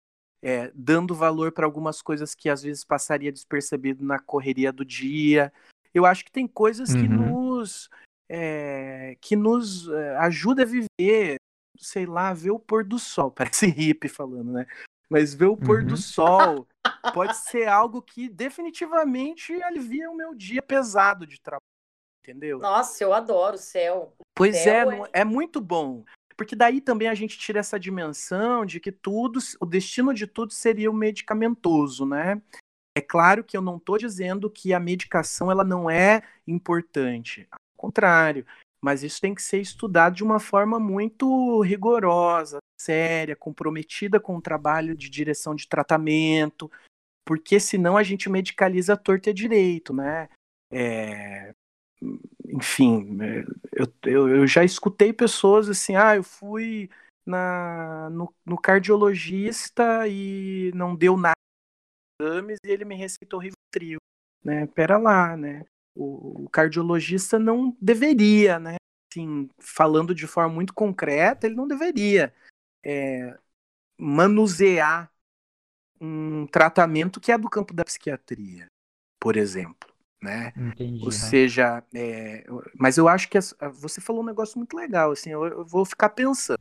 é, dando valor para algumas coisas que às vezes passaria despercebido na correria do dia. Eu acho que tem coisas uhum. que nos é, que nos é, ajuda a viver sei lá, ver o pôr do sol. (laughs) Parece hippie falando, né? Mas ver o pôr uhum. do sol pode ser algo que definitivamente alivia o meu dia pesado de trabalho, entendeu? Nossa, eu adoro o céu. Pois céu é, é, é muito bom. Porque daí também a gente tira essa dimensão de que tudo, o destino de tudo seria o medicamentoso, né? É claro que eu não estou dizendo que a medicação ela não é importante. Ao contrário, mas isso tem que ser estudado de uma forma muito rigorosa, séria, comprometida com o trabalho de direção de tratamento, porque senão a gente medicaliza a torta direito, né? É, enfim, é, eu, eu, eu, já escutei pessoas assim, ah, eu fui na, no, no cardiologista e não deu nada exames e ele me receitou Rivotril, né? Pera lá, né? O, cardiologista não deveria, né? Assim, falando de forma muito concreta, ele não deveria é, manusear um tratamento que é do campo da psiquiatria, por exemplo. Né? Entendi, Ou né? seja, é, mas eu acho que você falou um negócio muito legal, assim, eu, eu vou ficar pensando.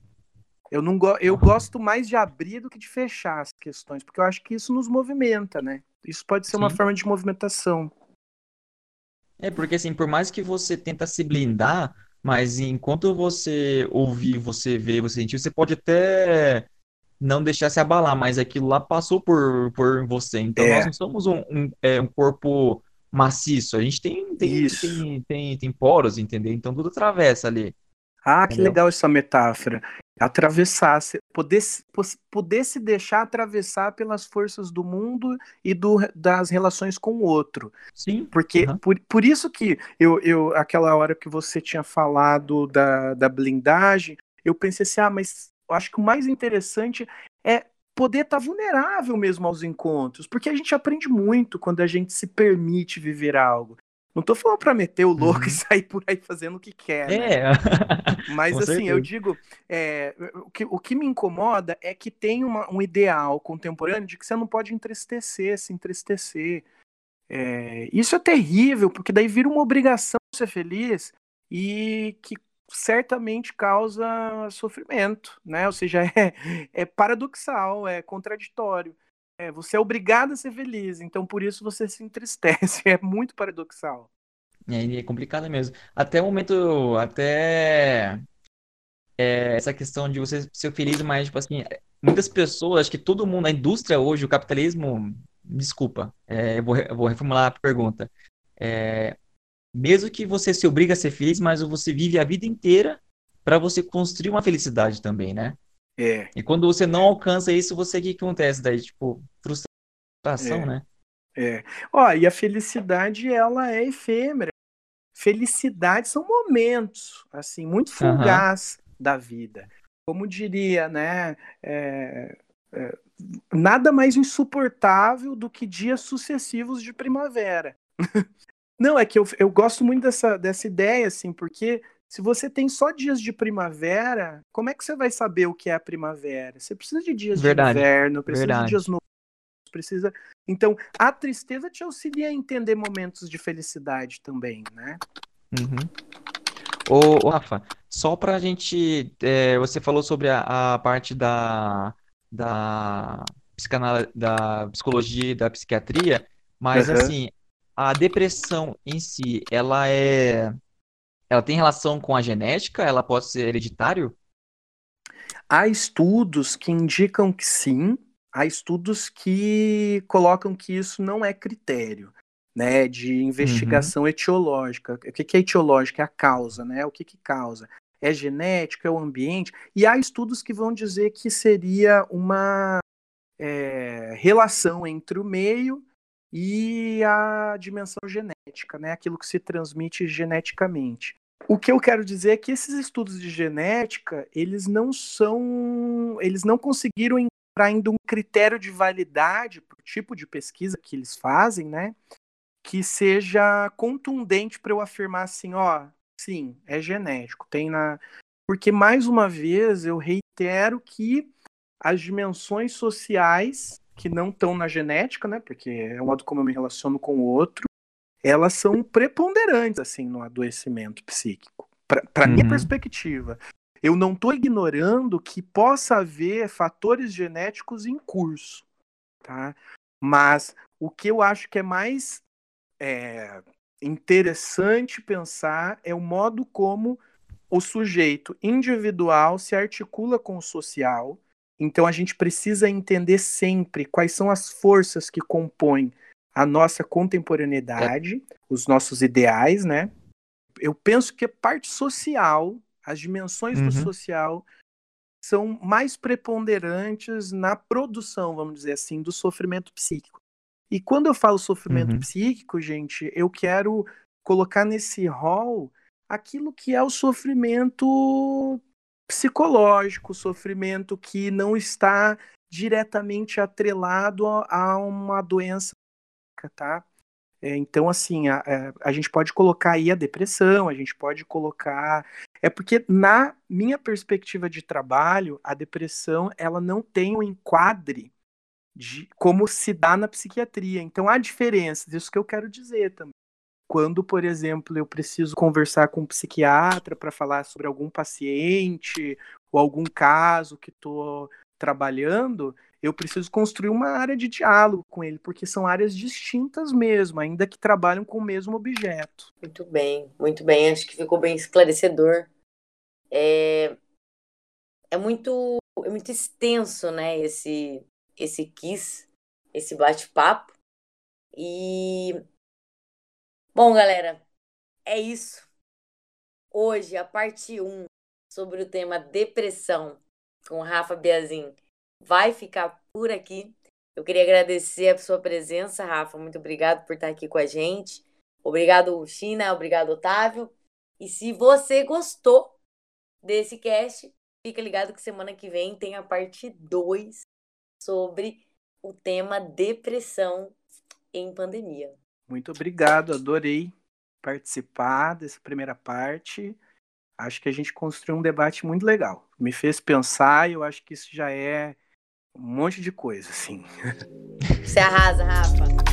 Eu não go eu gosto mais de abrir do que de fechar as questões, porque eu acho que isso nos movimenta, né? Isso pode ser Sim. uma forma de movimentação. É, porque assim, por mais que você tenta se blindar, mas enquanto você ouvir, você ver, você sentir, você pode até não deixar se abalar, mas aquilo lá passou por, por você. Então é. nós não somos um, um, é, um corpo maciço, a gente tem, tem, tem, tem, tem poros, entendeu? Então tudo atravessa ali. Ah, que legal essa metáfora. Atravessar, poder, poder se deixar atravessar pelas forças do mundo e do, das relações com o outro. Sim. Porque uhum. por, por isso que eu, eu, aquela hora que você tinha falado da, da blindagem, eu pensei assim, ah, mas eu acho que o mais interessante é poder estar tá vulnerável mesmo aos encontros, porque a gente aprende muito quando a gente se permite viver algo. Não tô falando para meter o louco uhum. e sair por aí fazendo o que quer. Né? É. (laughs) Mas assim, certeza. eu digo, é, o, que, o que me incomoda é que tem uma, um ideal contemporâneo de que você não pode entristecer, se entristecer. É, isso é terrível, porque daí vira uma obrigação ser feliz e que certamente causa sofrimento, né? Ou seja, (laughs) é, é paradoxal, é contraditório. É, você é obrigado a ser feliz, então por isso você se entristece. (laughs) É muito paradoxal. É, é complicado mesmo. Até o momento, até é, essa questão de você ser feliz, mas, tipo assim, muitas pessoas, acho que todo mundo, a indústria hoje, o capitalismo, desculpa, é, eu, vou, eu vou reformular a pergunta. É, mesmo que você se obriga a ser feliz, mas você vive a vida inteira para você construir uma felicidade também, né? É. E quando você não alcança isso, você o que acontece daí? Tipo, frustração, é. né? É. Ó, e a felicidade, ela é efêmera. Felicidade são momentos, assim, muito fugaz uhum. da vida. Como diria, né? É, é, nada mais insuportável do que dias sucessivos de primavera. (laughs) Não, é que eu, eu gosto muito dessa, dessa ideia, assim, porque se você tem só dias de primavera, como é que você vai saber o que é a primavera? Você precisa de dias Verdade. de inverno, precisa Verdade. de dias novos, precisa. Então, a tristeza te auxilia a entender momentos de felicidade também, né? Uhum. Ô, Rafa, só pra gente. É, você falou sobre a, a parte da, da, psicanal, da psicologia e da psiquiatria, mas uhum. assim, a depressão em si, ela é. Ela tem relação com a genética? Ela pode ser hereditário? Há estudos que indicam que sim, há estudos que colocam que isso não é critério, né, de investigação uhum. etiológica. O que é etiológica? É a causa, né? O que que causa? É genética, é o ambiente? E há estudos que vão dizer que seria uma é, relação entre o meio e a dimensão genética, né? Aquilo que se transmite geneticamente. O que eu quero dizer é que esses estudos de genética, eles não são, eles não conseguiram encontrar ainda um critério de validade para o tipo de pesquisa que eles fazem, né? Que seja contundente para eu afirmar assim, ó, sim, é genético, tem na porque mais uma vez eu reitero que as dimensões sociais que não estão na genética, né? Porque é o modo como eu me relaciono com o outro, elas são preponderantes assim no adoecimento psíquico. Para uhum. minha perspectiva, eu não estou ignorando que possa haver fatores genéticos em curso, tá? Mas o que eu acho que é mais é, interessante pensar é o modo como o sujeito individual se articula com o social então a gente precisa entender sempre quais são as forças que compõem a nossa contemporaneidade, os nossos ideais, né? Eu penso que a parte social, as dimensões uhum. do social são mais preponderantes na produção, vamos dizer assim, do sofrimento psíquico. E quando eu falo sofrimento uhum. psíquico, gente, eu quero colocar nesse rol aquilo que é o sofrimento psicológico, sofrimento que não está diretamente atrelado a uma doença, tá? É, então, assim, a, é, a, gente pode colocar aí a depressão, a gente pode colocar. É porque, na minha perspectiva de trabalho, a depressão ela não tem um enquadre de como se dá na psiquiatria. Então, há diferenças, isso que eu quero dizer também quando, por exemplo, eu preciso conversar com um psiquiatra para falar sobre algum paciente ou algum caso que estou trabalhando, eu preciso construir uma área de diálogo com ele, porque são áreas distintas mesmo, ainda que trabalham com o mesmo objeto. Muito bem, muito bem. Acho que ficou bem esclarecedor. É, é muito, é muito extenso, né? Esse, esse quiz, esse bate-papo. E Bom, galera, é isso. Hoje, a parte 1 sobre o tema depressão com Rafa Biazin vai ficar por aqui. Eu queria agradecer a sua presença, Rafa. Muito obrigado por estar aqui com a gente. Obrigado, China. Obrigado, Otávio. E se você gostou desse cast, fica ligado que semana que vem tem a parte 2 sobre o tema depressão em pandemia. Muito obrigado, adorei. participar dessa primeira parte. Acho que a gente construiu um debate muito legal. Me fez pensar e eu acho que isso já é um monte de coisa, assim. Você arrasa, Rafa.